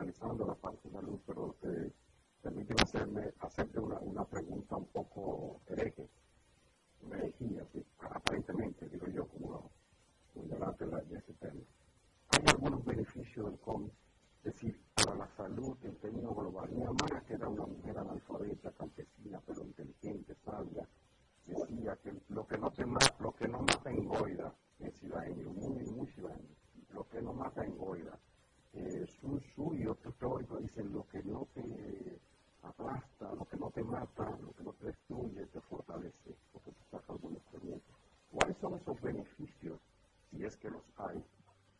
analizando la parte de salud, pero te permite hacerme, hacerte una, una pregunta un poco beneficios, si es que los hay,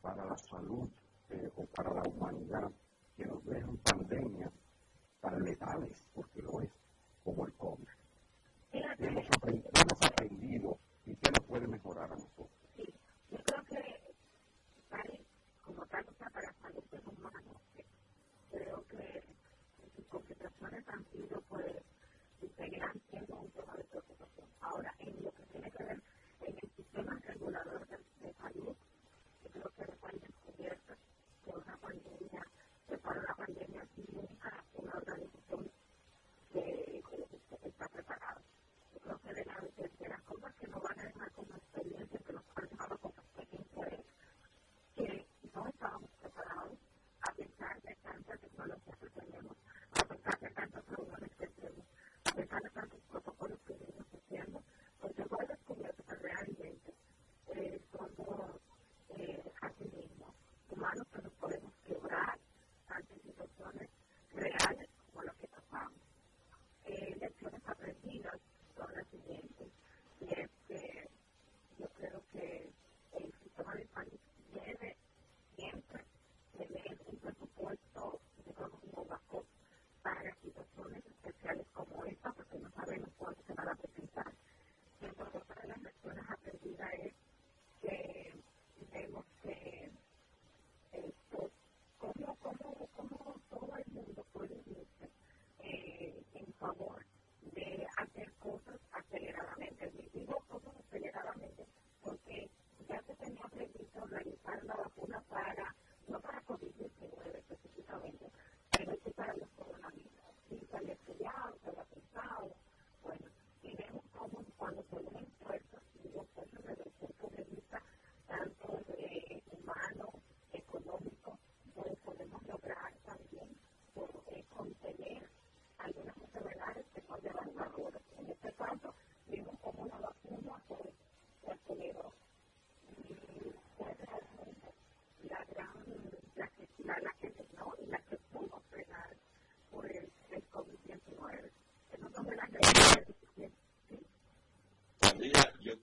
para la salud eh, o para la humanidad.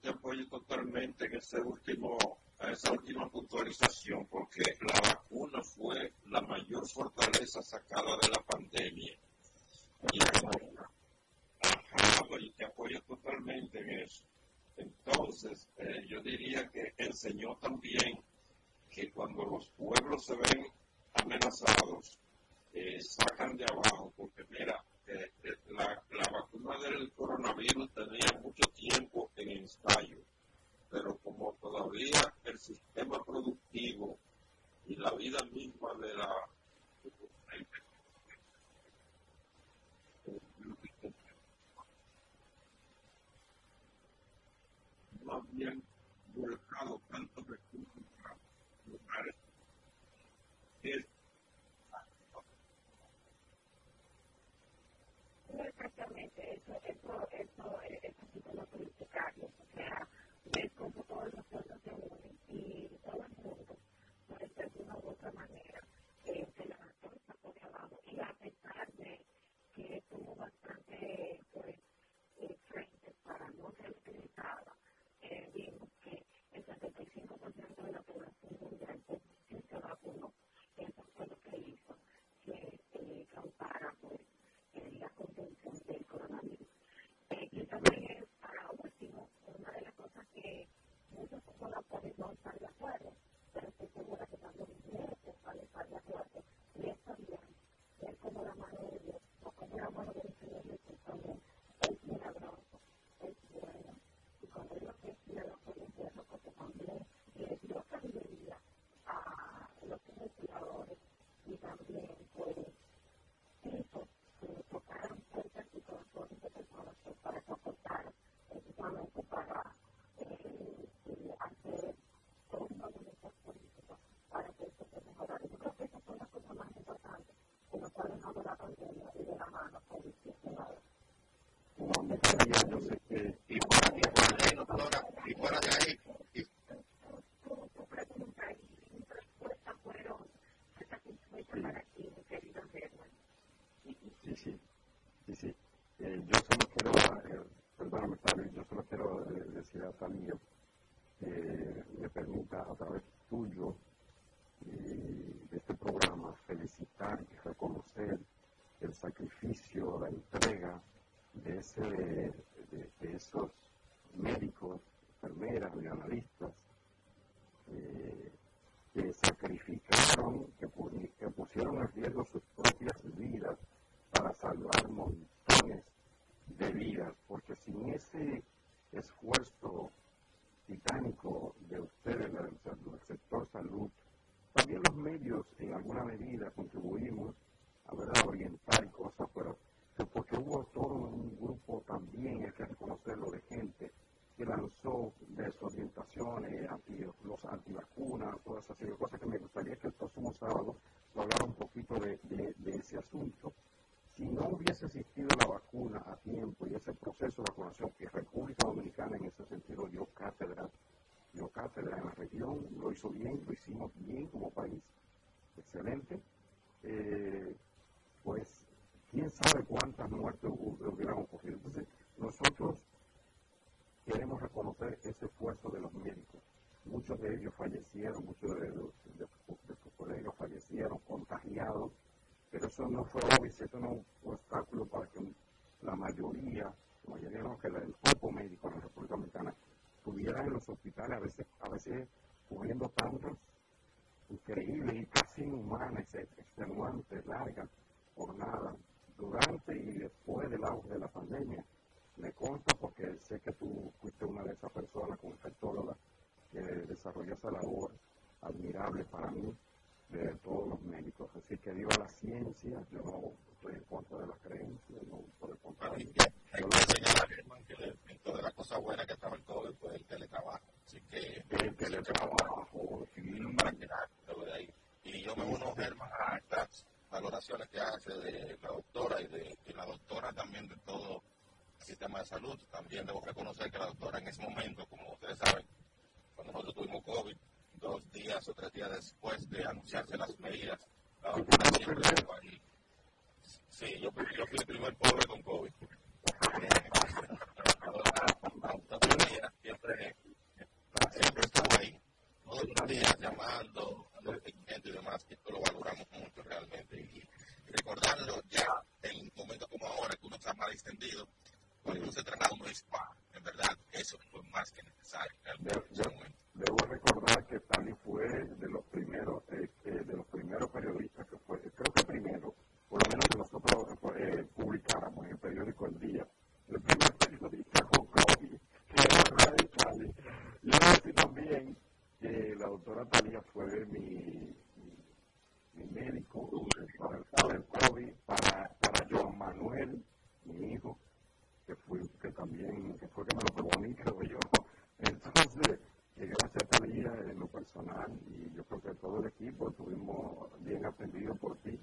apoyo totalmente en ese último, esa última puntualización, porque la vacuna fue la mayor fortaleza sacada de la pandemia. it's, it's, it's not Eh, de este programa, felicitar y reconocer el sacrificio, la entrega de ese medida contribuimos a, ¿verdad? orientar y cosas, pero porque hubo todo un grupo también, hay que reconocerlo, de gente que lanzó desorientaciones, anti, los antivacunas, todas esas cosas esfuerzo de los médicos. Muchos de ellos fallecieron, muchos de, los, de, de, sus colegas fallecieron contagiados, pero eso no fue obvio, eso no abuela que Natalia fue mi, mi médico para el, COVID, para, para Manuel, mi hijo, que fue que también, que fue que me lo pegó a mí, creo yo. Entonces, que gracias a Talía en lo personal y yo creo que todo el equipo estuvimos bien atendidos por ti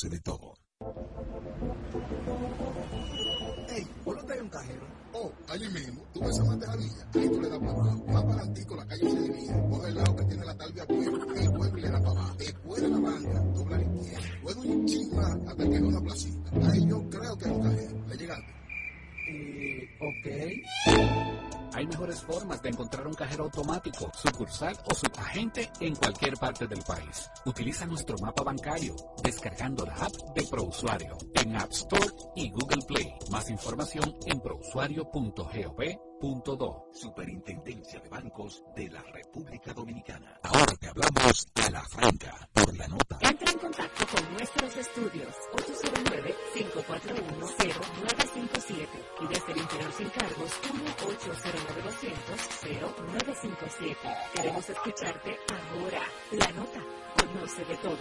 conoce de todo. Ey, ¿vos no traes un cajero? Oh, allí mismo. ¿Tú me llamaste a la? automático, sucursal o subagente en cualquier parte del país. Utiliza nuestro mapa bancario descargando la app de ProUsuario en App Store y Google Play. Más información en prousuario.gov Punto 2. Superintendencia de Bancos de la República Dominicana. Ahora te hablamos a la franca por la nota. Entra en contacto con nuestros estudios 809-541-0957 y desde el interior sin cargos 1-809-200-0957. Queremos escucharte ahora. La nota. Conoce de todo.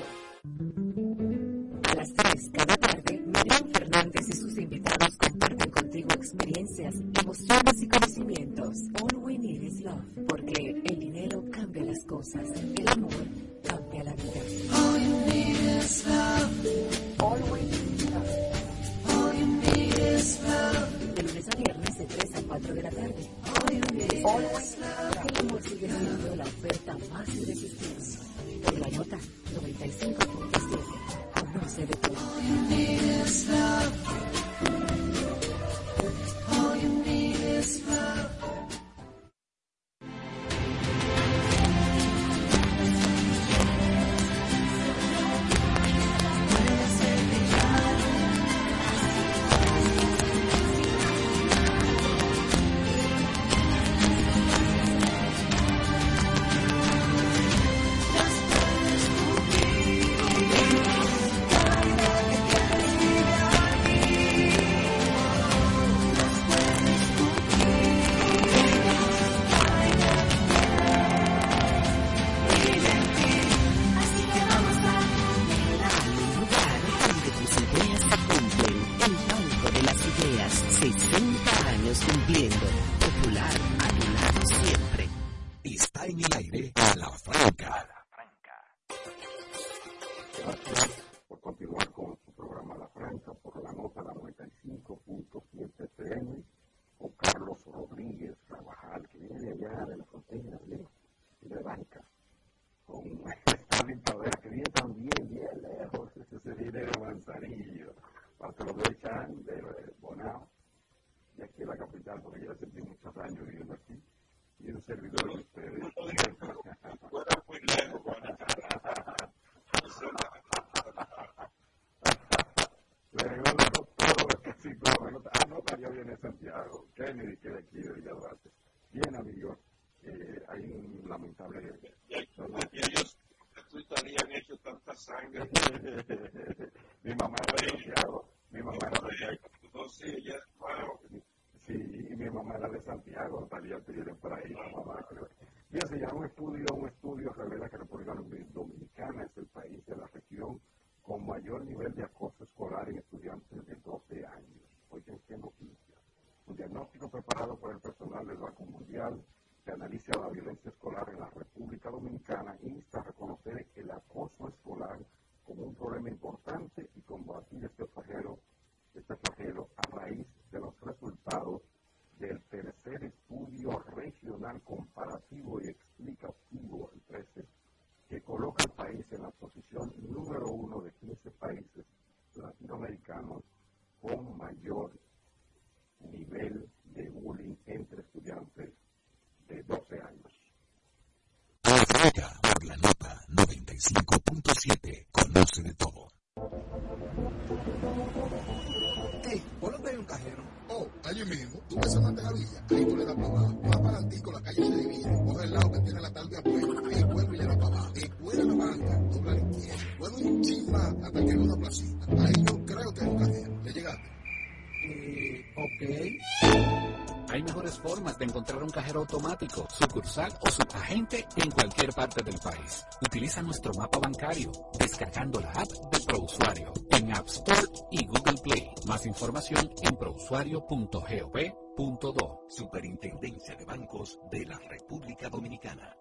Automático, sucursal o subagente en cualquier parte del país. Utiliza nuestro mapa bancario descargando la app de ProUsuario en App Store y Google Play. Más información en prousuario.gov.do. Superintendencia de Bancos de la República Dominicana.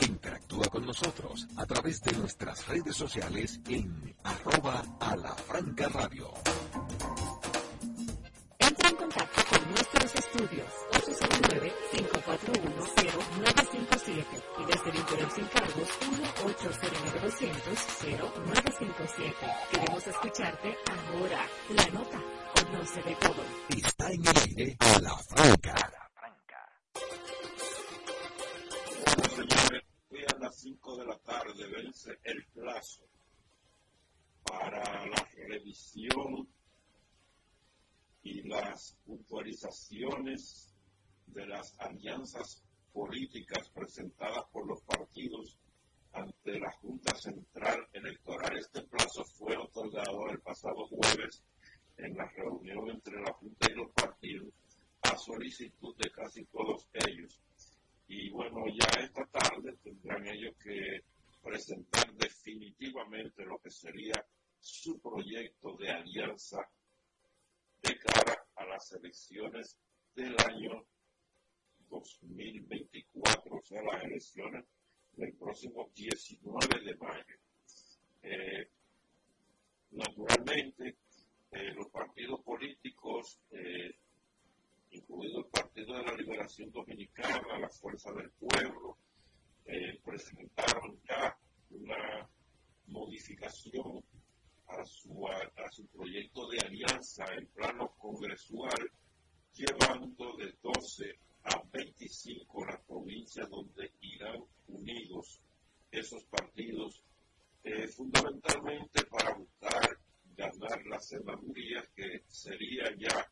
Interactúa con nosotros a través de nuestras redes sociales en arroba a la franca radio. Entra en contacto con nuestros estudios 809-541-0957 y desde el interior sin cargos 1-809-200-0957. Queremos escucharte ahora. La nota conoce de todo. Está en el aire a la franca. hoy a las 5 de la tarde vence el plazo para la revisión y las puntualizaciones de las alianzas políticas presentadas por los partidos ante la Junta Central Electoral. Este plazo fue otorgado el pasado jueves en la reunión entre la Junta y los partidos a solicitud de casi todos ellos. Y bueno, ya esta tarde tendrán ellos que presentar definitivamente lo que sería su proyecto de alianza de cara a las elecciones del año 2024, o sea, las elecciones del próximo 19 de mayo. Eh, naturalmente, eh, los partidos políticos, eh, incluido el Partido de la Liberación Dominicana, la Fuerza del Pueblo, presentaron ya una modificación a su, a, su proyecto de alianza en plano congresual, llevando de 12 a 25 las provincias donde irán unidos esos partidos, eh, fundamentalmente para buscar ganar la senaduría, que sería ya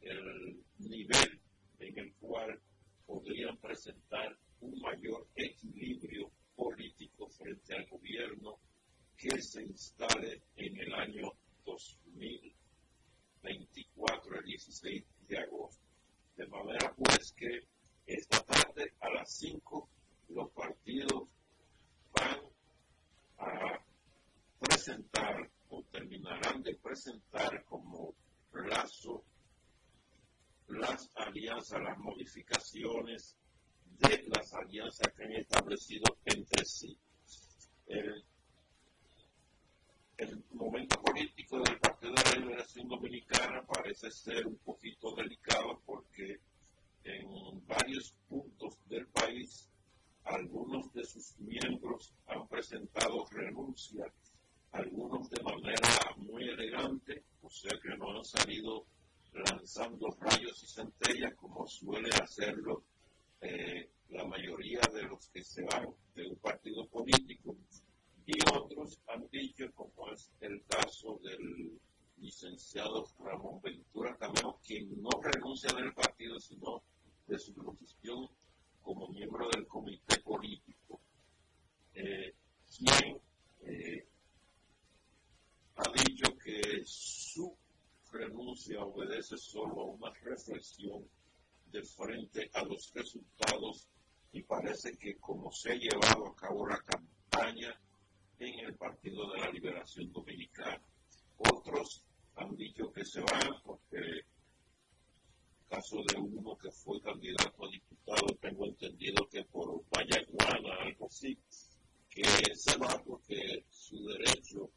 el nivel en el cual podrían presentar un mayor equilibrio político frente al gobierno que se instale en el año 2024, el 16 de agosto. De manera pues que esta tarde a las 5 los partidos van a presentar o terminarán de presentar como plazo las alianzas, las modificaciones de las alianzas que han establecido entre sí. El el momento político del Partido de la Liberación Dominicana parece ser un poquito delicado porque en varios puntos del país algunos de sus miembros han presentado renuncia, algunos de manera muy elegante, o sea que no han salido lanzando rayos y centellas como suele hacerlo eh, la mayoría de los que se van de un partido político y otros han dicho, como es el caso del licenciado Ramón Ventura Camero, quien no renuncia del partido, sino de su posición como miembro del comité político, eh, quien eh, ha dicho que su renuncia obedece solo a una reflexión de frente a los resultados y parece que como se ha llevado a cabo la campaña en el Partido de la Liberación Dominicana. Otros han dicho que se van porque caso de uno que fue candidato a diputado, tengo entendido que por Vallaguana, algo así, que se va porque su derecho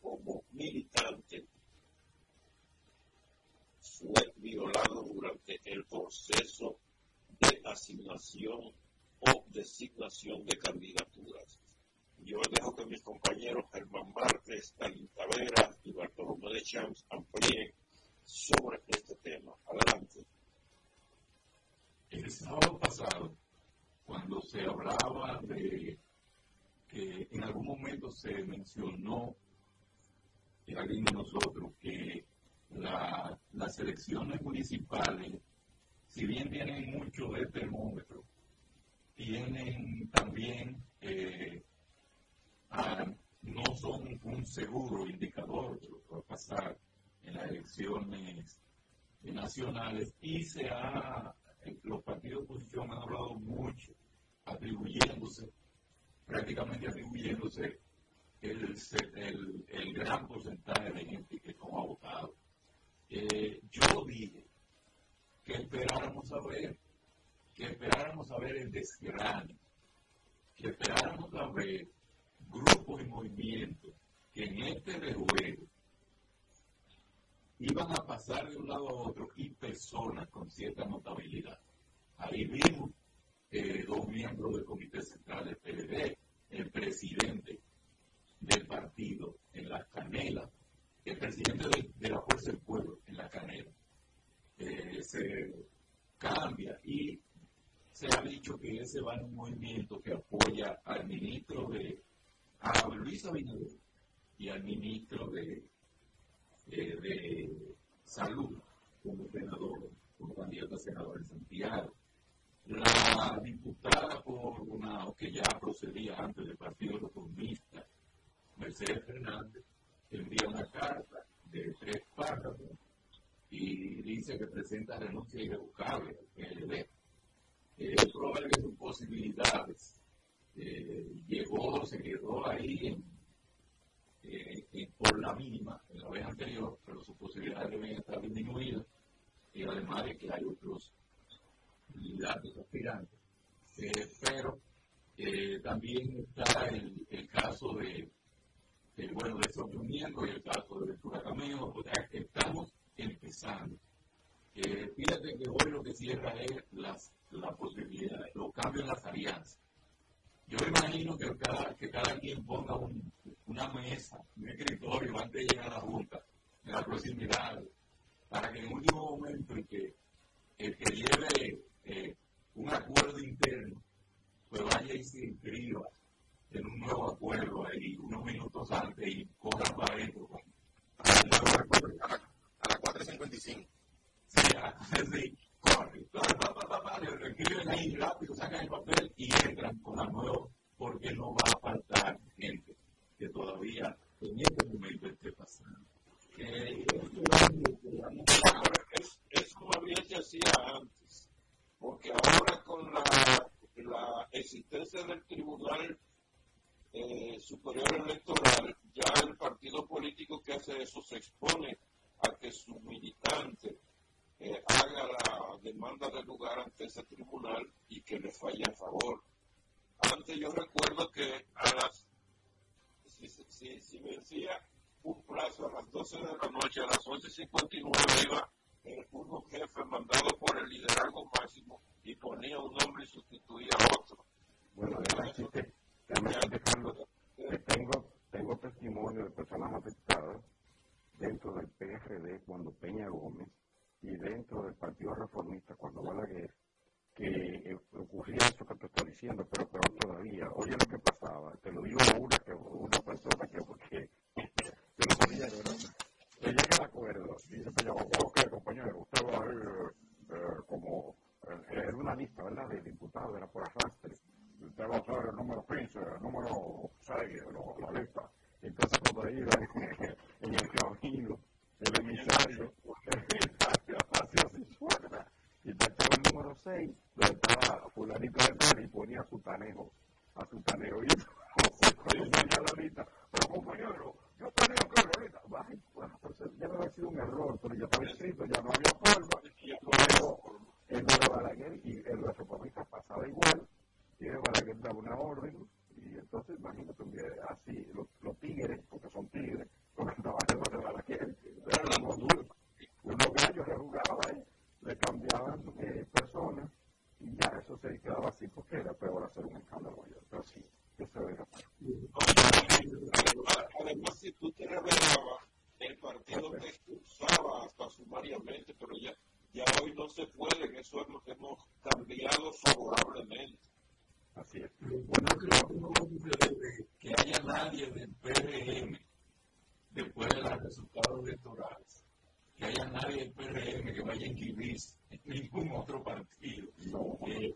como militante fue violado durante el proceso de asignación o designación de candidaturas. Yo dejo que mis compañeros Germán Martes, Talín Tavera y Bartolomé de Champs amplíen sobre este tema. Adelante. El sábado pasado, cuando se hablaba de que en algún momento se mencionó alguien de nosotros que las elecciones municipales, si bien tienen mucho de termómetro, tienen también, eh, no son un seguro indicador de lo que va a pasar en las elecciones nacionales y se ha, los partidos de oposición han hablado mucho atribuyéndose, prácticamente atribuyéndose el, el, gran porcentaje de gente que no ha votado. Eh, yo dije que esperáramos a ver, que esperáramos a ver el desgrano, que esperáramos a ver grupos y movimientos que en este rejuego iban a pasar de un lado a otro y personas con cierta notabilidad. Ahí vimos eh, dos miembros del Comité Central del PLD, el presidente del partido en la canela, el presidente de, la Fuerza del Pueblo en la canela, eh, se cambia y se ha dicho que ese va en un movimiento que apoya al ministro de, a Luis Abinader y al ministro de, eh, de Salud como senador, como candidato a senador en Santiago. La diputada por una, que ya procedía antes del Partido Reformista, Mercedes Fernández envía una carta de tres párrafos y dice que presenta renuncia irrevocable al PLD. Eh, probable que sus posibilidades eh, llegó, se quedó ahí en, por la mínima en la vez anterior, pero sus posibilidades deben estar disminuidas y además de que hay otros candidatos aspirantes. Eh, pero eh, también está el, el caso de el bueno de miembros y el caso de Ventura Cameo, o sea, estamos empezando. Eh, fíjate que hoy lo que cierra es las, la posibilidad, los cambios en las alianzas. Yo imagino que cada, que cada quien ponga un, una mesa, un escritorio antes de llegar a la Junta, en la proximidad, para que en el último momento en que el que lleve eh, un acuerdo interno, pues vaya y se inscriba en un nuevo acuerdo ahí unos minutos antes y corran para adentro. A las 4.55. Sí, <laughs> sí, corre, lo escriben ahí rápido, sacan el papel y entran con la nueva, porque no va a faltar gente que todavía en este momento esté pasando. Eh, es, es como bien se hacía antes, porque ahora con la, la existencia del tribunal eh, superior electoral, ya el partido político que hace eso se expone a que su militante eh, haga la demanda de lugar ante ese tribunal y que le falle a favor. Antes yo recuerdo que a las, si, si, si vencía un plazo a las 12 de la noche, a las 11.59 iba el uno jefe mandado por el liderazgo máximo y ponía un nombre y sustituía a otro. Bueno, tengo, tengo testimonio de personas afectadas dentro del PRD cuando Peña Gómez y dentro del Partido Reformista cuando Balaguer que eh, ocurría eso que te estoy diciendo, pero todavía. Oye lo que pasaba, te lo digo una, que, una persona que porque <laughs> yo sabía que era. Yo llegué al acuerdo y yo me llamó, ok, compañero, usted va a ir eh, como, eh, era una lista, ¿verdad?, de diputados, era por arrastre usted va a usar el número 15, el número 6, la lista. Entonces, cuando iba <laughs> en el camino, el emisario, <laughs> el hacía así suerte y tachaba el número 6, donde estaba fulanito de tal y ponía su tanejo, a su tanejo. Y yo tenía la lista, pero compañero, yo tenía que ahorita. Ay, pues ya no había sido un error, pero ya estaba escrito, ya no había forma. Luego, el de Balaguer y el de los pasaba igual tiene para que dar una orden y entonces imagínate así los, los, tigres, porque son tigres, porque trabajan de la quieren, unos gallos le jugaban, le cambiaban eh, personas y ya eso se quedaba así porque era peor hacer un escándalo mayor, pero sí, eso era. Además, si tú te revelabas, el partido te expulsaba hasta su voluntariamente, pero ya, ya hoy no se puede, eso hemos, hemos cambiado favorablemente. Así es. Bueno, creo que no puede que haya nadie del PRM después de los resultados electorales, que haya nadie del PRM que vaya a en ningún otro partido. Eh,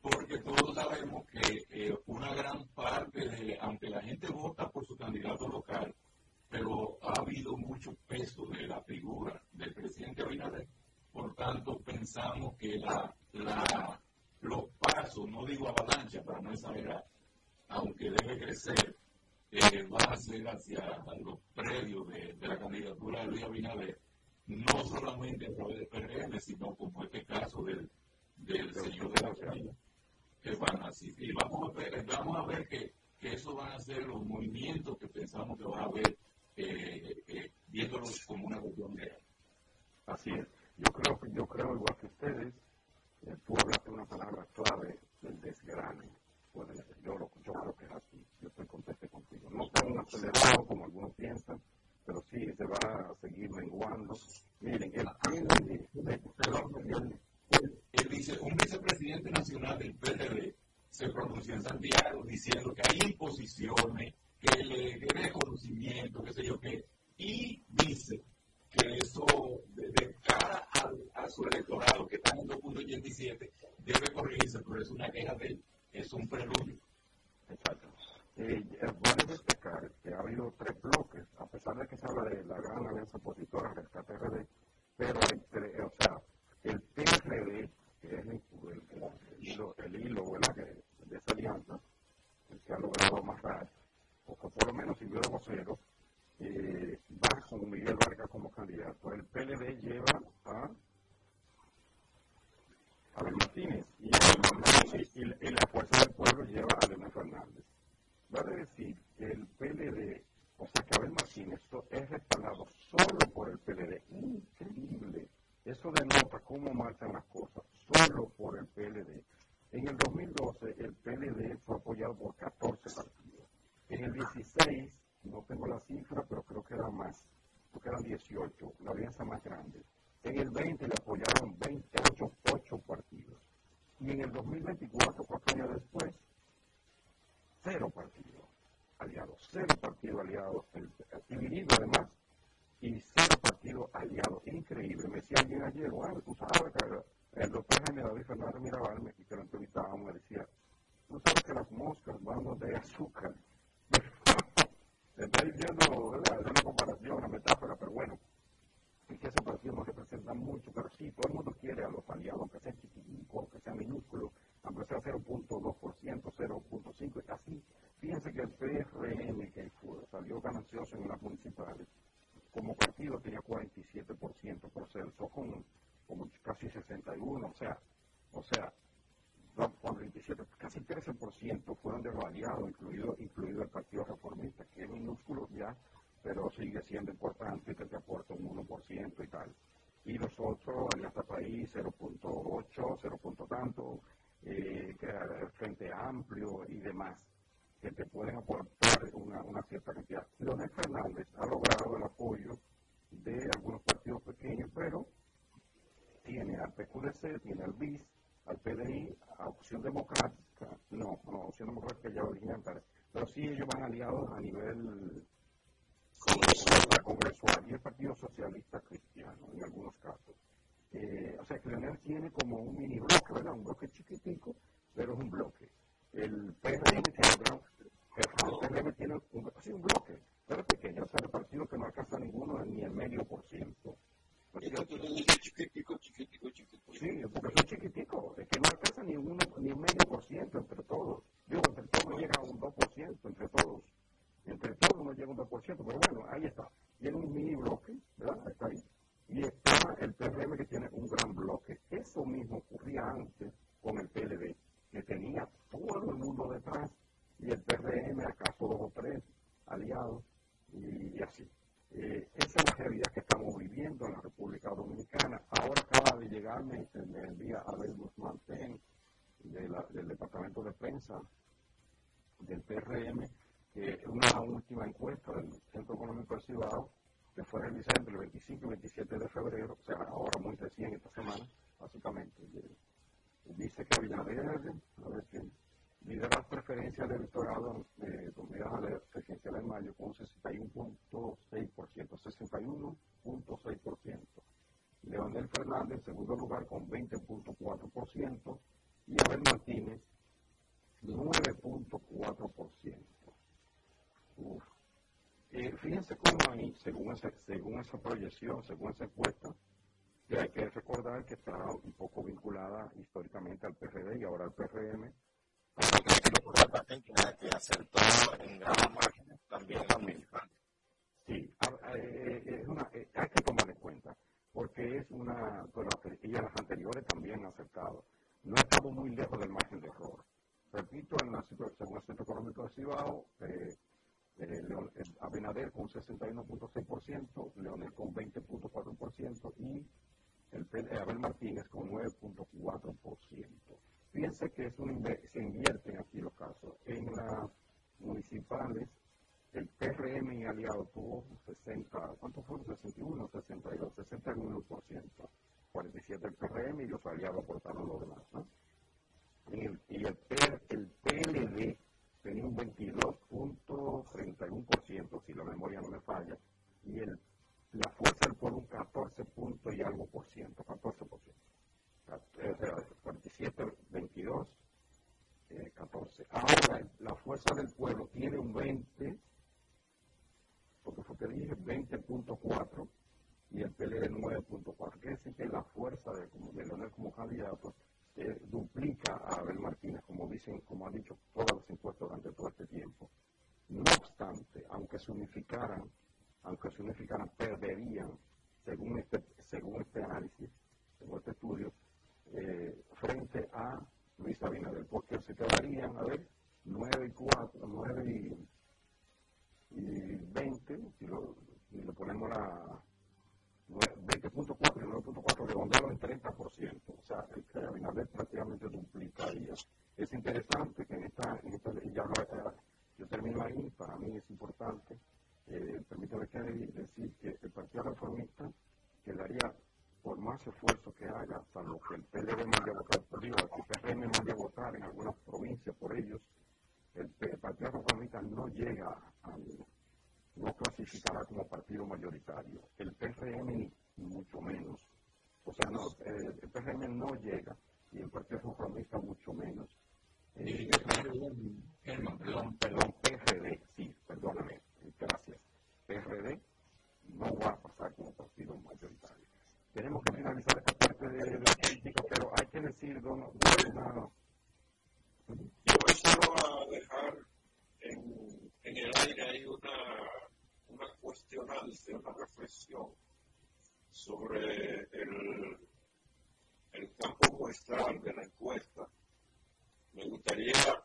porque todos sabemos que eh, una gran parte de, aunque la gente vota por su candidato local, pero ha habido mucho peso de la figura del presidente Abinader. Por tanto, pensamos que la, la, los pasos, no digo avalancha para no exagerar, aunque debe crecer, eh, va a ser hacia los predios de, la candidatura de Luis Abinader, no solamente a través del PRM, sino como este caso del, del señor de la Ucrania, que van así. Y vamos a ver, vamos a ver que, que esos van a ser los movimientos que pensamos que va a haber eh, eh, viéndolo como una cuestión real. Así es. Yo creo, yo creo igual que ustedes, eh, tú hablaste una palabra clave del desgrane. Bueno, yo, yo creo que es así. Yo estoy contento contigo. No tan acelerado como algunos piensan, pero sí se va a seguir menguando. Miren, el él dice, un vicepresidente nacional del PRD se pronunció en Santiago diciendo que hay imposiciones que le dé reconocimiento, qué sé yo qué, y dice que eso, de, cara a su electorado, que está en 2.87, debe corregirse, pero es una queja de él, es un preludio. Exacto. Eh, vale destacar que ha habido tres bloques, a pesar de que se habla de la gran alianza opositora rescate RD, pero entre, o sea, el PRD, que es el, hilo, el hilo de esa alianza, el que ha logrado amarrar o por lo menos sirvió de vocero, eh, va con Miguel Vargas como candidato. El PLD lleva a Abel Martínez y, y, la Fuerza del Pueblo lleva a Leonel Fernández. Vale decir que el PLD, o sea que Abel Martínez es respaldado solo por el PLD. Increíble. Eso denota cómo marchan las cosas, solo por el PLD. En el 2012 el PLD fue apoyado por 14 partidos. En el 16, no tengo la cifra, pero creo que era más, porque eran 18, la alianza más grande. En el 20 le apoyaron 28 8 partidos. Y en el 2024, cuatro años después, cero partidos aliados, cero partidos aliados, dividido además, y cero partidos aliados. Increíble. Me decía alguien ayer, bueno, tú sabes que el doctor Jaime David Fernández Mirabal, y que lo entrevistábamos, me decía, tú sabes que las moscas van donde hay azúcar está diciendo, ¿verdad? Es una comparación, una metáfora, pero bueno, es que ese partido no representa mucho, pero sí, todo el mundo quiere a los aliados, aunque sea chiquitico, aunque sea minúsculo, aunque sea 0.2%, 0.5%, así. Fíjense que el PRM, que salió ganancioso en las municipales, como partido tenía 47% por ser, con, como casi 61, o sea, o sea, con 27, casi 13% fueron de aliados, incluido, incluido el Partido Reformista, que es minúsculo ya, pero sigue siendo importante, que te aporta un 1% y tal. Y los otros, Alianza País, 0.8, 0. tanto, eh, Frente Amplio y demás, que te pueden aportar una, una cierta cantidad. Leonel Fernández ha logrado el apoyo de algunos partidos pequeños, pero tiene al PQDC, tiene al BIS, al PDI, a Opción Democrática, no, no, Opción Democrática ya original, pero sí ellos van aliados a nivel congresual, congresual y el Partido Socialista Cristiano en algunos casos. Eh, o sea que Leonel tiene como un mini bloque, ¿verdad? Un bloque chiquitico, pero es un bloque. El PRM tiene, el PRM tiene un, sí, un bloque, pero pequeño, o sea, el partido que no alcanza ninguno ni el medio por ciento. Chiquitico, chiquitico, chiquitico. Sí, porque son chiquiticos, es que no alcanza ni, uno, ni un medio por ciento entre todos. Digo, entre todos no llega a un 2%, entre todos. Entre todos no llega a un 2%, pero bueno, ahí está. Tiene un mini bloque, ¿verdad? Está ahí. Y está el PRM que tiene un gran bloque. Eso mismo ocurría antes con el PLD, que tenía todo el mundo detrás y el PRM acaso dos o tres aliados y, así. Eh, esa es la realidad que estamos viviendo realizar entre el 25 y 27 de febrero, o sea, ahora muy recién esta semana, básicamente. Dice que Abinader, a ver si lidera las del electorado de comunidades presidenciales en mayo con un 61.6%, 61.6%. Leonel Fernández en segundo lugar con 20.4% y Abel Martínez 9.4%. Eh, fíjense cómo ahí, según esa, según esa proyección, según esa encuesta, que hay que recordar que está un poco vinculada históricamente al PRD y ahora al PRM. Que acertó en gran margen también también. Sí, eh, es una, eh, hay que tomar en cuenta, porque es una, y las anteriores también han acertado. No estamos muy lejos del margen de error. Repito, en la, según el Centro Económico de Cibao, eh, eh, eh, Abinader con 61.6%, Leonel con 20.4% y el eh, Abel Martínez con 9.4%. Fíjense que es un, se invierten aquí los casos. En las municipales, el PRM y aliado tuvo 60, ¿cuánto fueron? 61, 62, 61%. 47 el PRM y los aliados aportaron lo demás. ¿no? y el, el PLD tenía un 22.31%, si la memoria no me falla, y el, la fuerza del pueblo un 14 puntos y algo por ciento, 14 por ciento. 47, 22, 14. Ahora la fuerza del pueblo tiene un 20, dije 20.4 y el PLD 9.4. Quiere decir que la fuerza de, de Leonel como candidato eh, duplica a Abel Martínez, como dicen, como han dicho todas las encuestas durante todo este tiempo. No obstante, aunque se unificaran, aunque se unificaran, perderían, según este, según este análisis, según este estudio, eh, frente a Luis Abinader, porque se quedarían, a ver, 9 y 4, 9 y, y 20, si lo, si lo ponemos la 20.4 y 9.4 redondearon en 30%. O sea, el que Abinader prácticamente duplicaría. Es interesante que en esta, en esta ya lo, yo termino ahí, para mí es importante, eh, permítame que decir que el Partido Reformista quedaría por más esfuerzo que haga, salvo que el PLD mande a votar por ellos, el PRM mande a votar en algunas provincias por ellos, el, el Partido Reformista no llega al no clasificará como partido mayoritario. El PRM ni mucho menos. O sea, no, eh, el PRM no llega y el Partido Reformista mucho menos. Eh, perdón, perdón, PRD, sí, perdóname, gracias. PRD no va a pasar como partido mayoritario. Tenemos que finalizar esta parte de la crítica, pero hay que decir, don, una... Yo solo a dejar en, el aire hay una una cuestionante, una reflexión sobre el, el campo muestral de la encuesta. Me gustaría,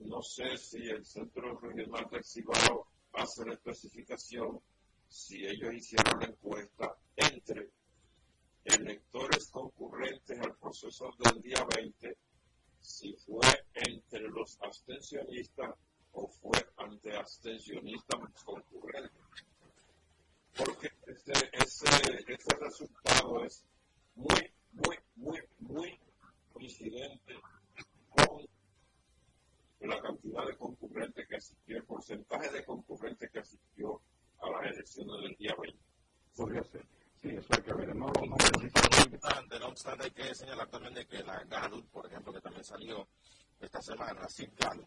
no sé si el Centro Regional del Cibao hace la especificación, si ellos hicieron la encuesta al proceso del día 20, si fue entre los abstencionistas o fue ante abstencionistas concurrentes. Porque ese, ese, ese resultado es muy, muy, muy, muy coincidente con la cantidad de concurrentes que asistió, el porcentaje de concurrentes que asistió a las elecciones del día 20. Podría ser. Sí, eso hay que ver. No, no, no, obstante, no obstante, hay que señalar también de que la GALU, por ejemplo, que también salió esta semana, sin GALU,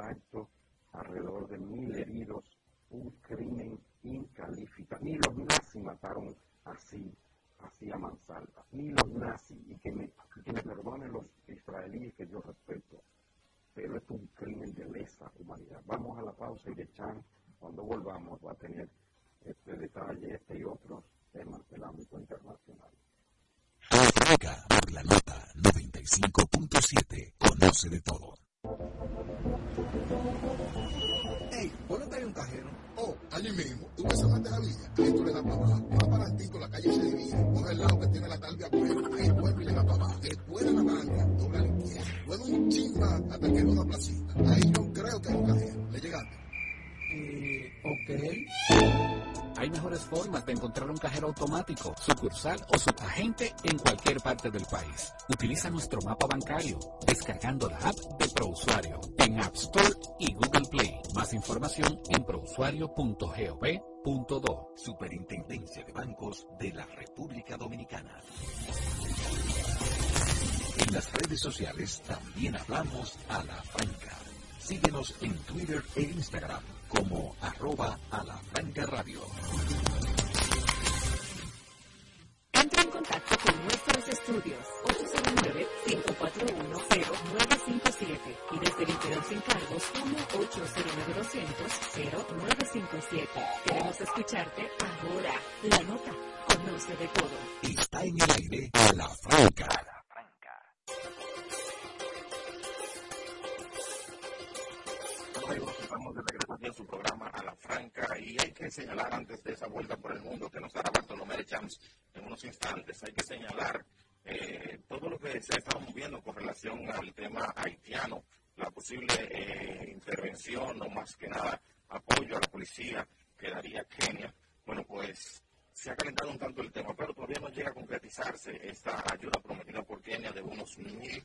acto, alrededor de mil heridos, un crimen incalificable. Ni los nazis mataron así, así a mansalva, ni los nazis, y que me, que me perdonen los israelíes que yo respeto, pero es un crimen de lesa humanidad. Vamos a la pausa y de Chan, cuando volvamos, va a tener este detalle, este y otros temas del ámbito internacional. Por la nota 95.7. Conoce de todo. Ey, ponete ahí un cajero. Oh, allí mismo. Tú ves esa villa. Ahí tú le das para abajo. Más para adelante, la calle se divide. Coge el lado que tiene la talvia afuera. Ahí vuelve y le das para abajo. Después de la banca, dobla la izquierda. Luego un ching más hasta que una placita. Ahí yo creo que hay un cajero. ¿Le llegaste? Eh, ok. Hay mejores formas de encontrar un cajero automático, sucursal o subagente en cualquier parte del país. Utiliza nuestro mapa bancario descargando la app de ProUsuario en App Store y Google Play. Más información en prousuario.gov.do. Superintendencia de Bancos de la República Dominicana. En las redes sociales también hablamos a la franca. Síguenos en Twitter e Instagram como arroba a la franca radio. Entra en contacto con nuestros estudios 809-541-0957 y desde el interior sin cargos 1-809-200-0957. Queremos escucharte ahora. La nota conoce de todo. Está en el aire a la franca. Estamos de regreso en su programa A la Franca y hay que señalar antes de esa vuelta por el mundo que nos hará Bartolomé Champs en unos instantes, hay que señalar eh, todo lo que se ha estado moviendo con relación al tema haitiano, la posible eh, intervención o más que nada apoyo a la policía que daría Kenia. Bueno, pues se ha calentado un tanto el tema, pero todavía no llega a concretizarse esta ayuda prometida por Kenia de unos mil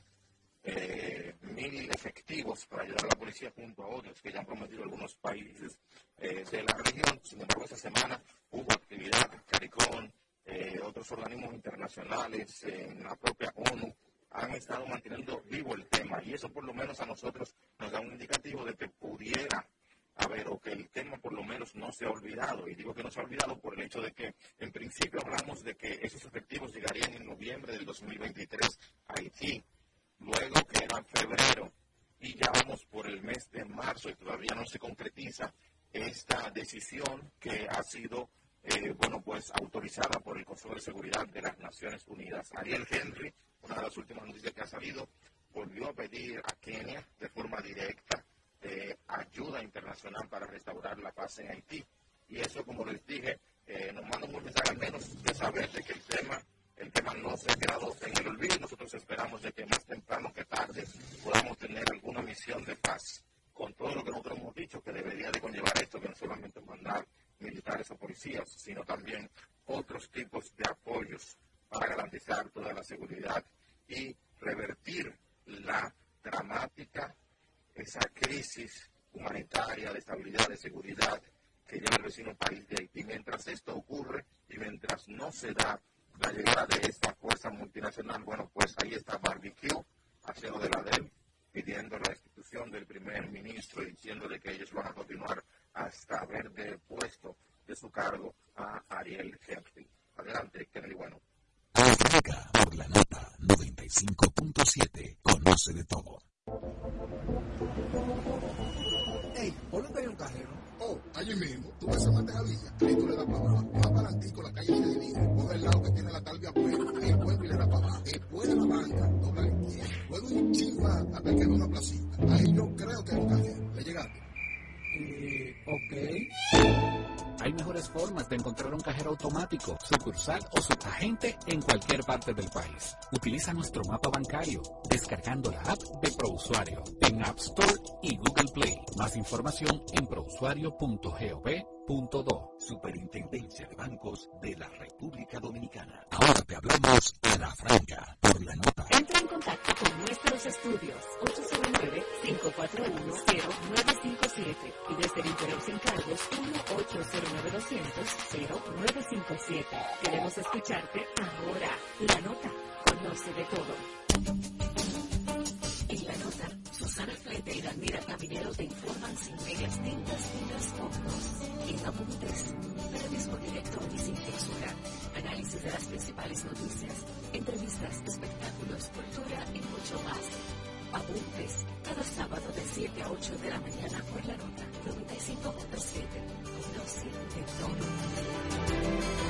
eh, mil efectivos para ayudar a la policía junto a otros que ya han prometido algunos países eh, de la región. Sin embargo, esta semana hubo actividad, CARICOM, eh, otros organismos internacionales, en la propia ONU, han estado manteniendo vivo el tema y eso por lo menos a nosotros nos da un indicativo de que pudiera haber o que el tema por lo menos no se ha olvidado. Y digo que no se ha olvidado por el hecho de que en principio hablamos de que esos efectivos llegarían en noviembre del 2023 a Haití luego que era febrero y ya vamos por el mes de marzo y todavía no se concretiza esta decisión que ha sido eh, bueno pues autorizada por el Consejo de Seguridad de las Naciones Unidas. Ariel Henry, una de las últimas noticias que ha salido, volvió a pedir a Kenia de forma directa eh, ayuda internacional para restaurar la paz en Haití. Y eso, como les dije, eh, nos manda un mensaje al menos saber de que el tema el tema no se ha quedado en el olvido y nosotros esperamos de que más temprano que tarde podamos tener alguna misión de paz con todo lo que nosotros hemos dicho que debería de conllevar esto, que no solamente mandar militares o policías, sino también otros tipos de apoyos para garantizar toda la seguridad y revertir la dramática, esa crisis humanitaria, de estabilidad, de seguridad que lleva el vecino país de Haití. Mientras esto ocurre y mientras no se da la llegada de esta fuerza multinacional, bueno, pues ahí está Barbecue haciendo de la DEL, pidiendo la institución del primer ministro y diciéndole que ellos van a continuar hasta haber depuesto de su cargo a Ariel Henry. Adelante, Kennedy Bueno. Por la nota 95.7. Conoce de todo. Ey, ponete ahí un cajero. Oh, allí mismo. Tú ves esa villa. Ahí tú le das para abajo. Más para adelante, la calle se divide. Coge el lado que tiene la talvia afuera. Ahí vuelve y le das para abajo. Después de la banca, dobla la izquierda. Luego un ching más hasta que una placita. Ahí yo creo que hay un cajero. ¿Le llegaste? Eh, ok. Hay mejores formas de encontrar un cajero automático, sucursal o subagente en cualquier parte del país. Utiliza nuestro mapa bancario descargando la app de ProUsuario en App Store y Google Play. Más información en prousuario.gov.do. Superintendencia de Bancos de la República Dominicana. Ahora te hablamos a la franca por la nota. Entra en contacto con nuestros estudios 809-541-0957 y desde el interior sin cargos 1-809-200-0957. Queremos escucharte ahora. La nota conoce de todo. Nota, Susana Flete y Daniela Caminero te informan sin medias tintas ni trasfondos. En apuntes, periodismo directo y sin censura. Análisis de las principales noticias, entrevistas, espectáculos, cultura y mucho más. Apuntes cada sábado de 7 a 8 de la mañana por la nota 95.7. Conoce de todo.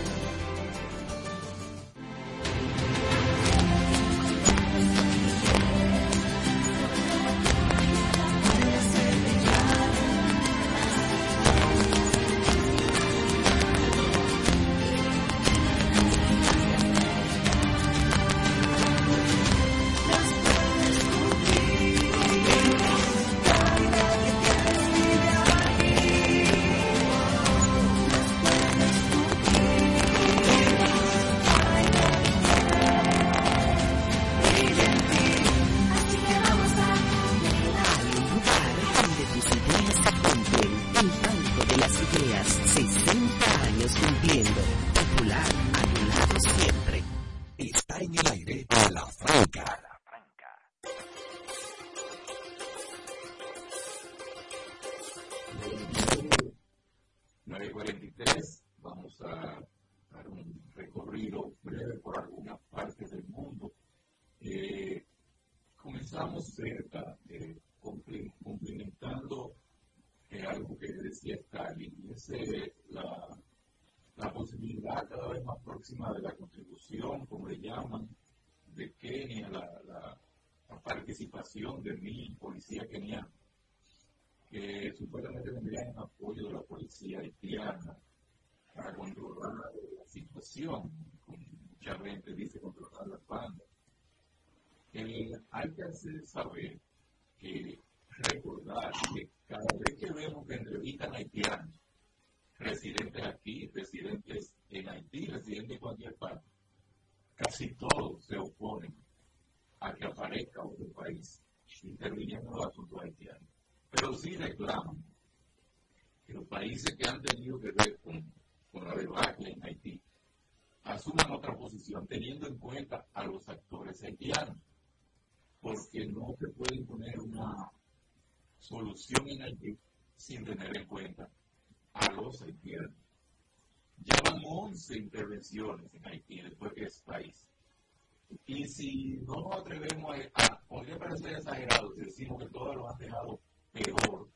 De la contribución, como le llaman, de Kenia, la, participación de mil policías kenianos, que supuestamente tendrían apoyo de la policía haitiana para controlar la situación, mucha gente dice controlar la banda. hay que hacer saber que recordar que cada vez que vemos que entrevistan haitianos, residentes aquí, residentes en Haití, residentes en cualquier parte, casi todos se oponen a que aparezca otro país interviniendo en los asuntos haitianos. Pero sí reclaman que los países que han tenido que ver con, la debacle en Haití asuman otra posición teniendo en cuenta a los actores haitianos, porque no se puede imponer una solución en Haití sin tener en cuenta a los haitianos. Llevan 11 intervenciones en Haití después que es país. Y si no nos atrevemos a, podría parecer exagerado si decimos que todos lo han dejado peor,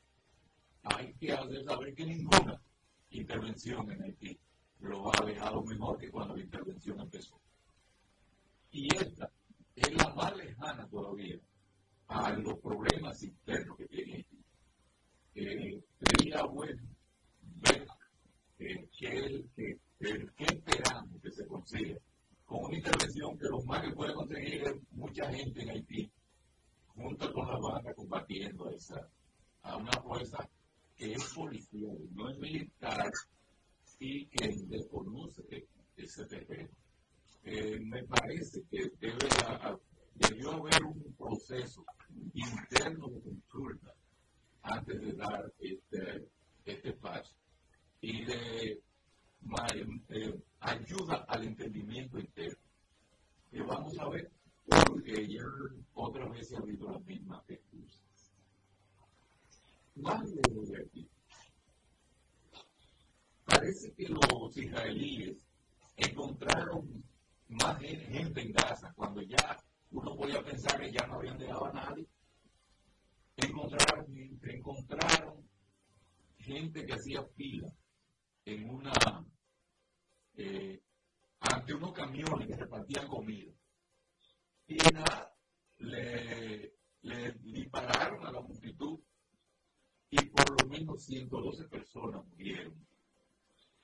hay que hacer saber que ninguna intervención en Haití lo ha dejado mejor que cuando la intervención empezó. Y esta es la más lejana todavía a los problemas internos que tiene Haití. Eh, bueno eh, que, que, que, esperamos que se consiga con una intervención que lo más que puede conseguir es mucha gente en Haití, junto con la banda combatiendo esa, a una fuerza que es policial, no es militar y que desconoce ese terreno. Eh, me parece que debe debió haber un proceso interno de consulta antes de dar este, este paso y de eh, ayuda al entendimiento interno. Y vamos a ver, porque ya otra vez se ha habido las mismas excusas. Aquí. Parece que los israelíes encontraron más gente en Gaza cuando ya uno podía pensar que ya no habían dejado a nadie. Encontraron gente, encontraron gente que hacía fila en una, eh, ante unos camiones que repartían comida. Y nada, le, dispararon a la multitud y por lo menos 112 personas murieron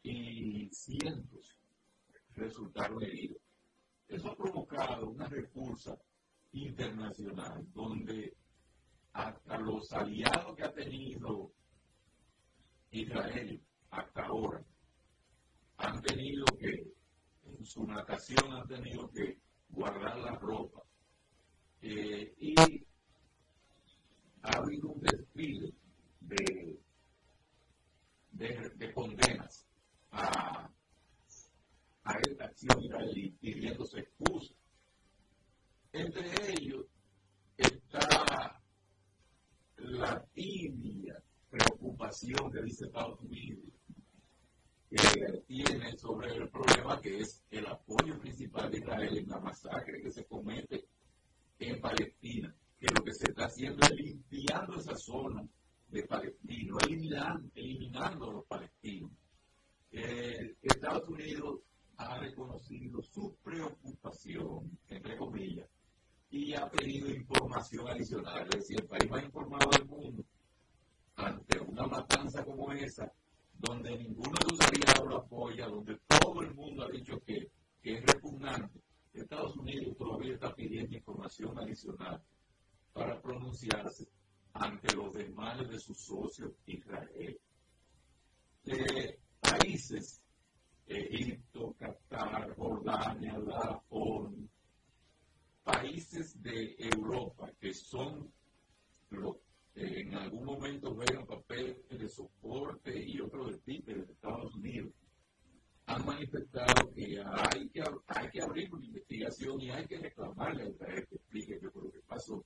y cientos resultaron heridos. Eso ha provocado una repulsa internacional donde hasta los aliados que ha tenido Israel hasta ahora han tenido que, en su natación han tenido que guardar la ropa. Eh, y ha habido un desfile de, de, condenas a, esta acción israelí pidiéndose excusa. Entre ellos está la tibia preocupación que dice Estados Unidos que tiene sobre el problema que es el apoyo principal de Israel en la masacre que se comete en Palestina, que lo que se está haciendo es limpiando esa zona de palestinos, eliminando, eliminando a los palestinos. Estados Unidos ha reconocido su preocupación, entre comillas, y ha pedido información adicional. Es decir, el país más informado del mundo, ante una matanza como esa, donde ninguno de sus aliados lo apoya, donde todo el mundo ha dicho que, que es repugnante, Estados Unidos todavía está pidiendo información adicional para pronunciarse ante los demás de sus socios Israel. De países, Egipto, Qatar, Jordania, la ONU, países de Europa que son los que en algún momento juegan papel de soporte y otro de tipo de Estados Unidos, han manifestado que hay que, hay que abrir una investigación y hay que reclamarle a Israel que explique qué fue lo que pasó.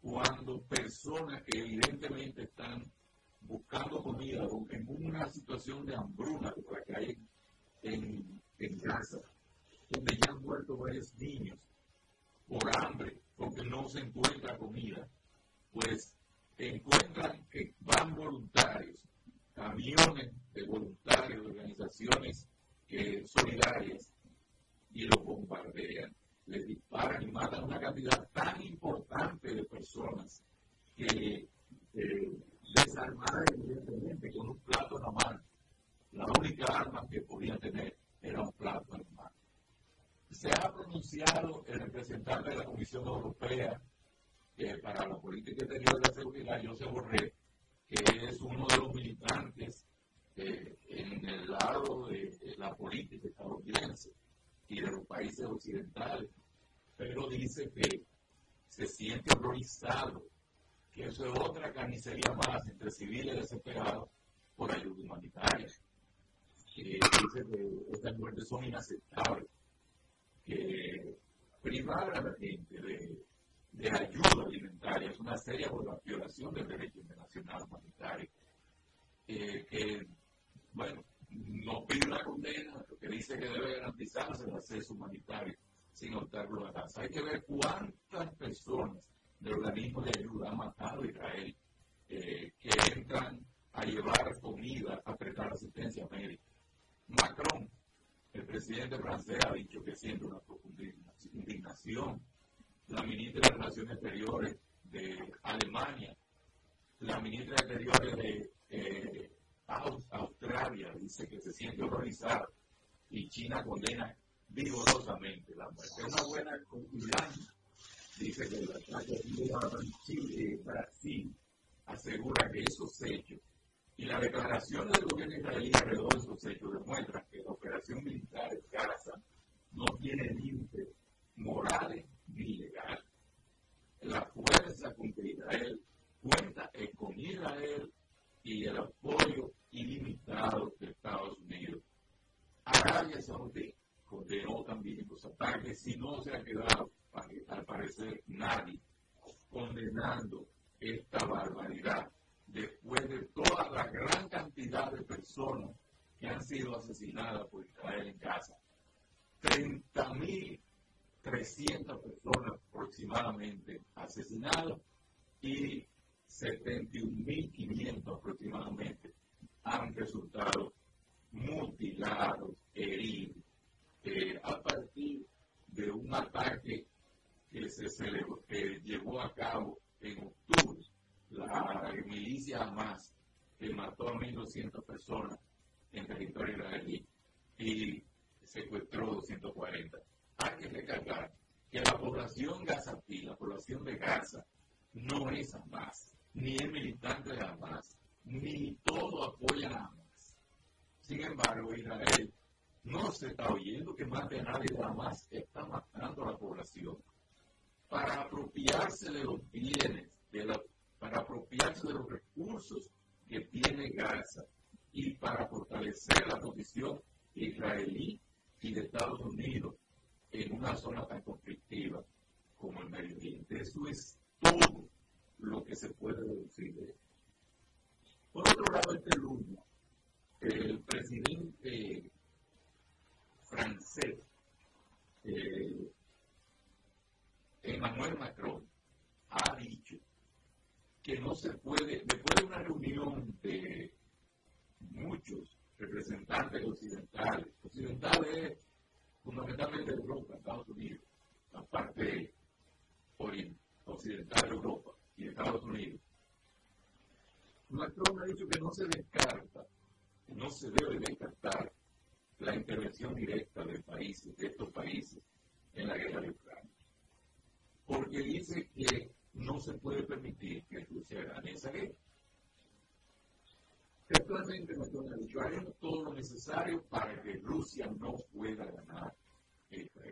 Cuando personas que evidentemente están buscando comida en una situación de hambruna como la que hay en, en Gaza, donde ya han muerto varios niños por hambre, porque no se encuentra comida, pues encuentran que van voluntarios, camiones de voluntarios de organizaciones solidarias y los bombardean les disparan y matan una cantidad tan importante de personas que eh, desarmadas evidentemente con un plato en la. La única arma que podían tener era un plato en la mano. Se ha pronunciado el representante de la Comisión Europea para la política interior de seguridad, José Borrell, que es uno de los militantes eh, en el lado de, la política estadounidense y de los países occidentales, pero dice que se siente horrorizado, que eso es otra carnicería más entre civiles desesperados por ayuda humanitaria, dice que estas muertes son inaceptables, que privar a la gente de, de ayuda alimentaria es una seria violación del derecho internacional humanitario, eh, que, bueno, no pide una condena, que dice que debe garantizarse el acceso humanitario sin optarlo a casa. Hay que ver cuántas personas del organismo de ayuda han matado a Israel eh, que entran a llevar comida, a prestar asistencia médica. Macron, el presidente francés, ha dicho que siente una profunda indignación. La ministra de Relaciones Exteriores de Alemania, la ministra de Exteriores de eh, Australia dice que se siente horrorizada y China condena vigorosamente la muerte. Es una buena conclusión. Dice que el ataque de Chile, Brasil asegura que esos hechos y la declaración del gobierno israelí alrededor de esos hechos demuestran que la operación militar de Gaza no tiene límites morales ni legales. La fuerza con que Israel cuenta es con Israel y el apoyo ilimitado de Estados Unidos. Arabia Saudí condenó también los ataques, si no se ha quedado, al parecer, nadie condenando esta barbaridad después de toda la gran cantidad de personas que han sido asesinadas por Israel en Gaza. 30.300 personas aproximadamente asesinadas y 71.500 aproximadamente han resultado mutilados, heridos, eh, a partir de un ataque que se celebró, que llevó a cabo en octubre la milicia Hamas, que mató a 1.200 personas en territorio israelí y secuestró 240. Hay que recalcar que la población gazatí, la población de Gaza, no es Hamas, ni es militante de Hamas, ni todo apoya a Hamas. Sin embargo, Israel no se está oyendo que más de nadie más está matando a la población para apropiarse de los bienes, para apropiarse de los recursos que tiene Gaza y para fortalecer la posición israelí y de Estados Unidos en una zona tan conflictiva como el Medio Oriente. Eso es todo lo que se puede deducir de esto. Por otro lado, este lunes, el presidente francés, eh, Emmanuel Macron, ha dicho que no se puede, después de una reunión de muchos representantes occidentales, occidentales fundamentalmente de Europa, Estados Unidos, la parte occidental de Europa y Estados Unidos, Macron ha dicho que no se descarta, no se debe descartar la intervención directa de países, de estos países, en la guerra de Ucrania. Porque dice que no se puede permitir que Rusia gane esa guerra. Macron ha dicho, haremos todo lo necesario para que Rusia no pueda ganar guerra.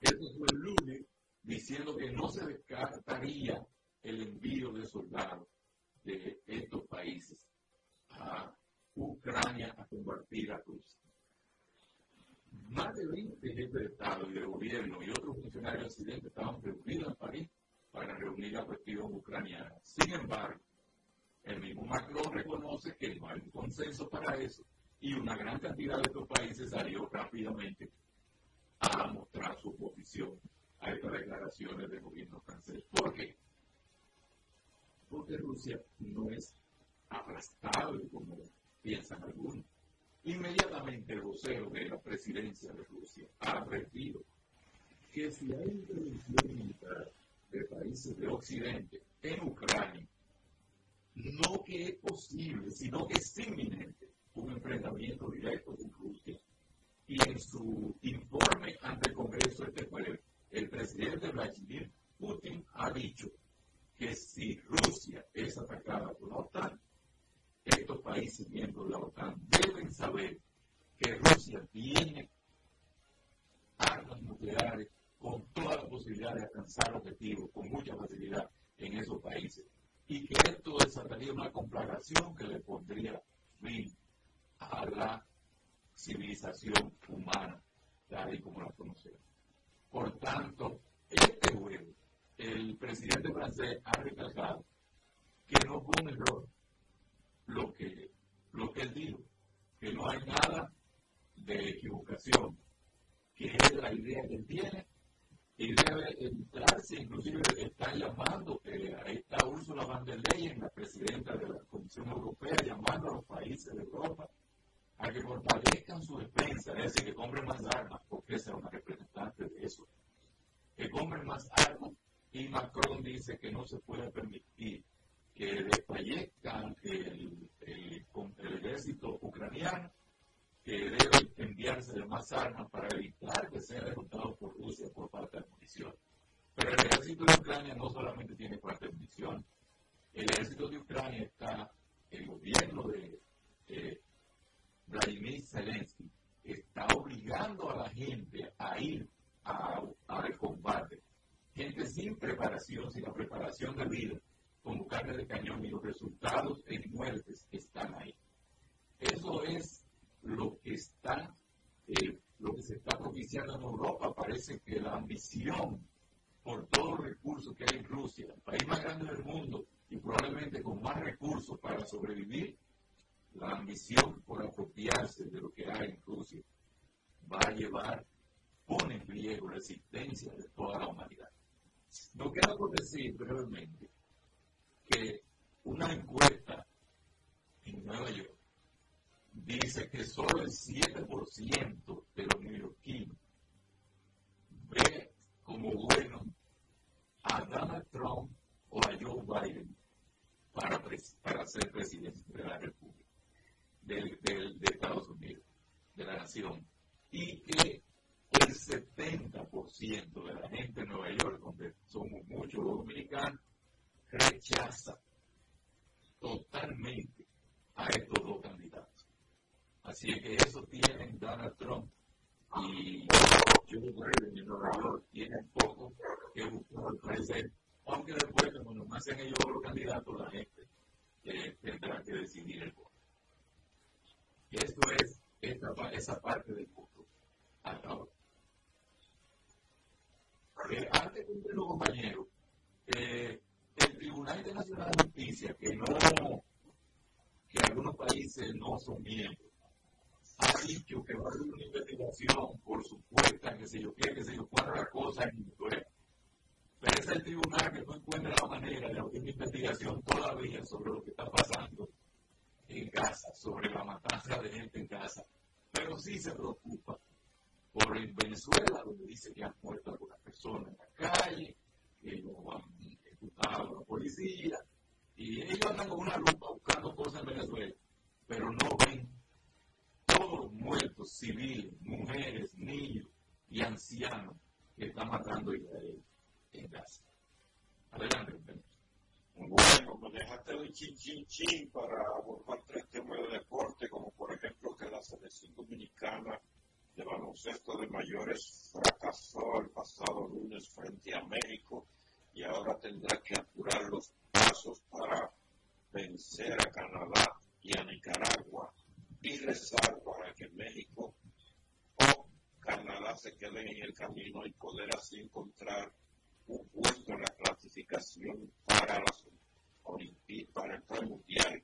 Esto fue el lunes diciendo que no se descartaría el envío de soldados de estos países a Ucrania a combatir a Rusia. Más de 20 jefes de Estado y de gobierno y otros funcionarios de Occidente estaban reunidos en París para reunir la cuestión ucraniana. Sin embargo, el mismo Macron reconoce que no hay un consenso para eso y una gran cantidad de estos países salió rápidamente a mostrar su oposición a estas declaraciones del gobierno francés. ¿Por qué? porque Rusia no es aplastable como piensan algunos. Inmediatamente el vocero de la presidencia de Rusia ha advertido que si hay intervención militar de países de Occidente en Ucrania, no que es posible, sino que es inminente un enfrentamiento directo con Rusia. Y en su informe ante el Congreso este jueves, el presidente Vladimir Putin ha dicho que si Rusia es atacada por la OTAN, estos países miembros de la OTAN deben saber que Rusia tiene armas nucleares con toda la posibilidad de alcanzar objetivos con mucha facilidad en esos países y que esto desataría una conflagración que le pondría fin a la civilización humana tal y como la conocemos. Por tanto, este juego el presidente francés ha recalcado que no fue un error lo que, lo que él dijo, que no hay nada de equivocación, que es la idea que él tiene y debe entrarse, inclusive está llamando eh, a esta Ursula von der Leyen, la presidenta de la Comisión Europea, llamando a los países de Europa a que fortalezcan su defensa, es decir, que compren más armas, porque esa es una representante de eso, que compren más armas. Y Macron dice que no se puede permitir que desfallezca el, el, el ejército ucraniano, que debe enviarse más armas para evitar que sea derrotado por Rusia por falta de munición. Pero el ejército de Ucrania no solamente tiene falta de munición, el ejército de Ucrania está, el gobierno de eh, Vladimir Zelensky está obligando a la gente a ir al combate gente sin preparación, sin la preparación de vida, como carne de cañón y los resultados en muertes están ahí. Eso es lo que está, eh, lo que se está propiciando en Europa. Parece que la ambición por todos los recursos que hay en Rusia, el país más grande del mundo y probablemente con más recursos para sobrevivir, la ambición por apropiarse de lo que hay en Rusia va a llevar, pone en riesgo la existencia de toda la humanidad. No queda por decir brevemente que una encuesta en Nueva York dice que solo el 7% de los neoyorquinos ve como bueno a Donald Trump o a Joe Biden para, para ser presidente de la República, de Estados Unidos, de la nación, y que el 70% de la gente en Nueva York, donde somos muchos dominicanos, rechaza totalmente a estos dos candidatos. Así que eso tienen Donald Trump y Joe Biden en Nueva York tienen poco que buscar aunque después, cuando más sean ellos los candidatos, la gente eh, tendrá que decidir el voto. Esto es esta, esa parte del voto. Hasta ahora. Eh, antes de los compañeros, eh, el Tribunal Internacional de Justicia, que no, que algunos países no son miembros, dicho que va a haber una investigación por supuesta, que sé yo qué, que sé yo cuántas cosas, pero es el tribunal que no encuentra la manera de hacer una investigación todavía sobre lo que está pasando en casa, sobre la matanza de gente en casa. Pero sí se preocupa por Venezuela, donde dice que han muerto algunas personas en la calle, que lo han ejecutado la policía, y ellos andan con una lupa buscando cosas en Venezuela, pero no ven muertos civiles, mujeres, niños y ancianos que están matando Israel en Gaza. Adelante, Bueno, me dejaste un chin chin chin para abordar tres temas de deporte, como por ejemplo que la selección dominicana de baloncesto de mayores fracasó el pasado lunes frente a México y ahora tendrá que apurar los pasos para vencer a Canadá y a Nicaragua y rezar para que México o Canadá se queden en el camino y poder así encontrar un puesto en la clasificación para las para el.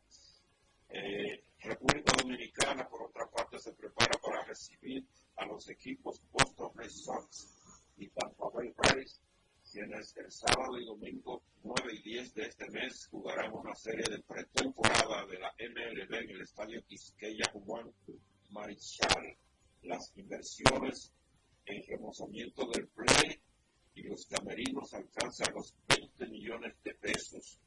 Eh, República Dominicana, por otra parte, se prepara para recibir a los equipos Boston Red Sox y Tampa Bay Rays, el sábado y domingo 9 y 10 de este mes jugarán una serie de pretemporada de la MLB en el estadio Quisqueya Juan Marichal. Las inversiones en remozamiento del play y los camerinos alcanzan los 20 millones de pesos.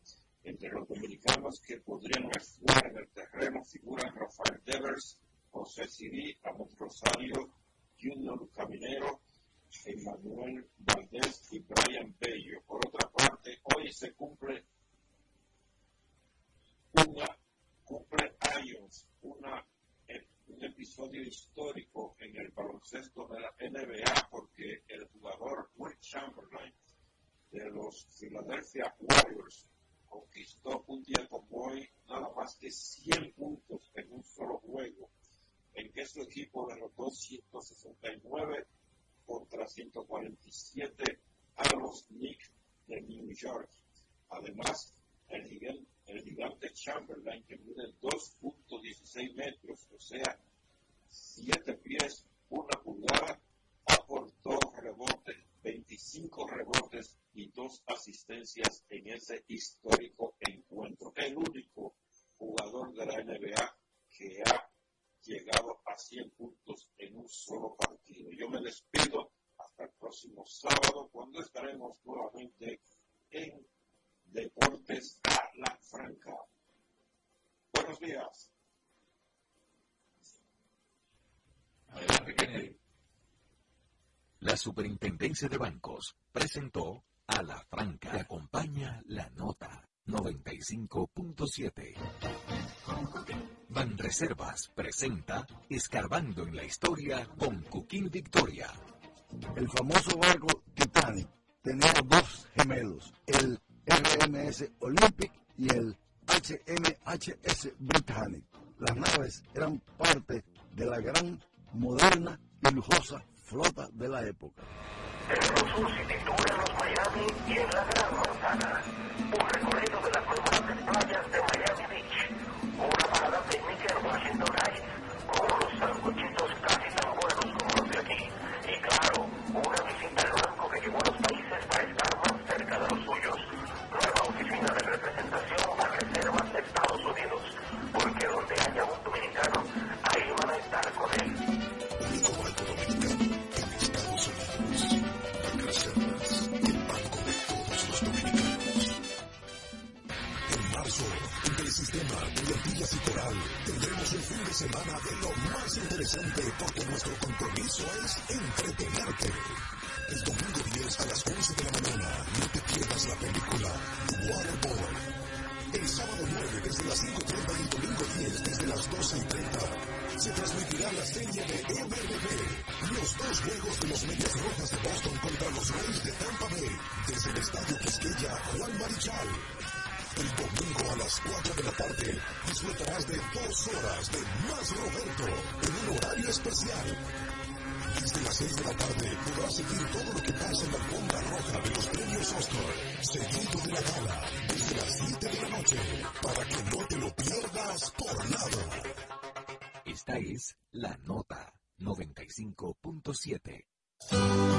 Entre los dominicanos que podrían actuar en el terreno figuran Rafael Devers, José Siri, Amos Rosario, Junior Caminero, Emmanuel Valdés y Brian Bello. Por otra parte, hoy se cumple una cumple años, una, un episodio histórico en el baloncesto de la NBA porque el jugador Will Chamberlain de los Philadelphia Warriors conquistó un día como hoy nada más que 100 puntos en un solo juego, en que su equipo derrotó 169 contra 147 a los Knicks de New York. Además, el gigante, Chamberlain, que mide 2.16 metros, o sea, 7 pies, una pulgada, aportó rebotes, 25 rebotes y dos asistencias en ese histórico encuentro. El único jugador de la NBA que ha llegado a 100 puntos en un solo partido. Yo me despido hasta el próximo sábado cuando estaremos nuevamente en Deportes a la Franca. Buenos días. La Superintendencia de Bancos presentó a la Franca. Te acompaña la nota 95.7. Banreservas presenta Escarbando en la Historia con Cuquín Victoria. El famoso barco Titanic tenía dos gemelos, el RMS Olympic y el HMHS Britannic. Las naves eran parte de la gran, moderna y lujosa flota de la época. El se en los Miami y en la Gran Manzana. Un recorrido de las más playas de 95.7.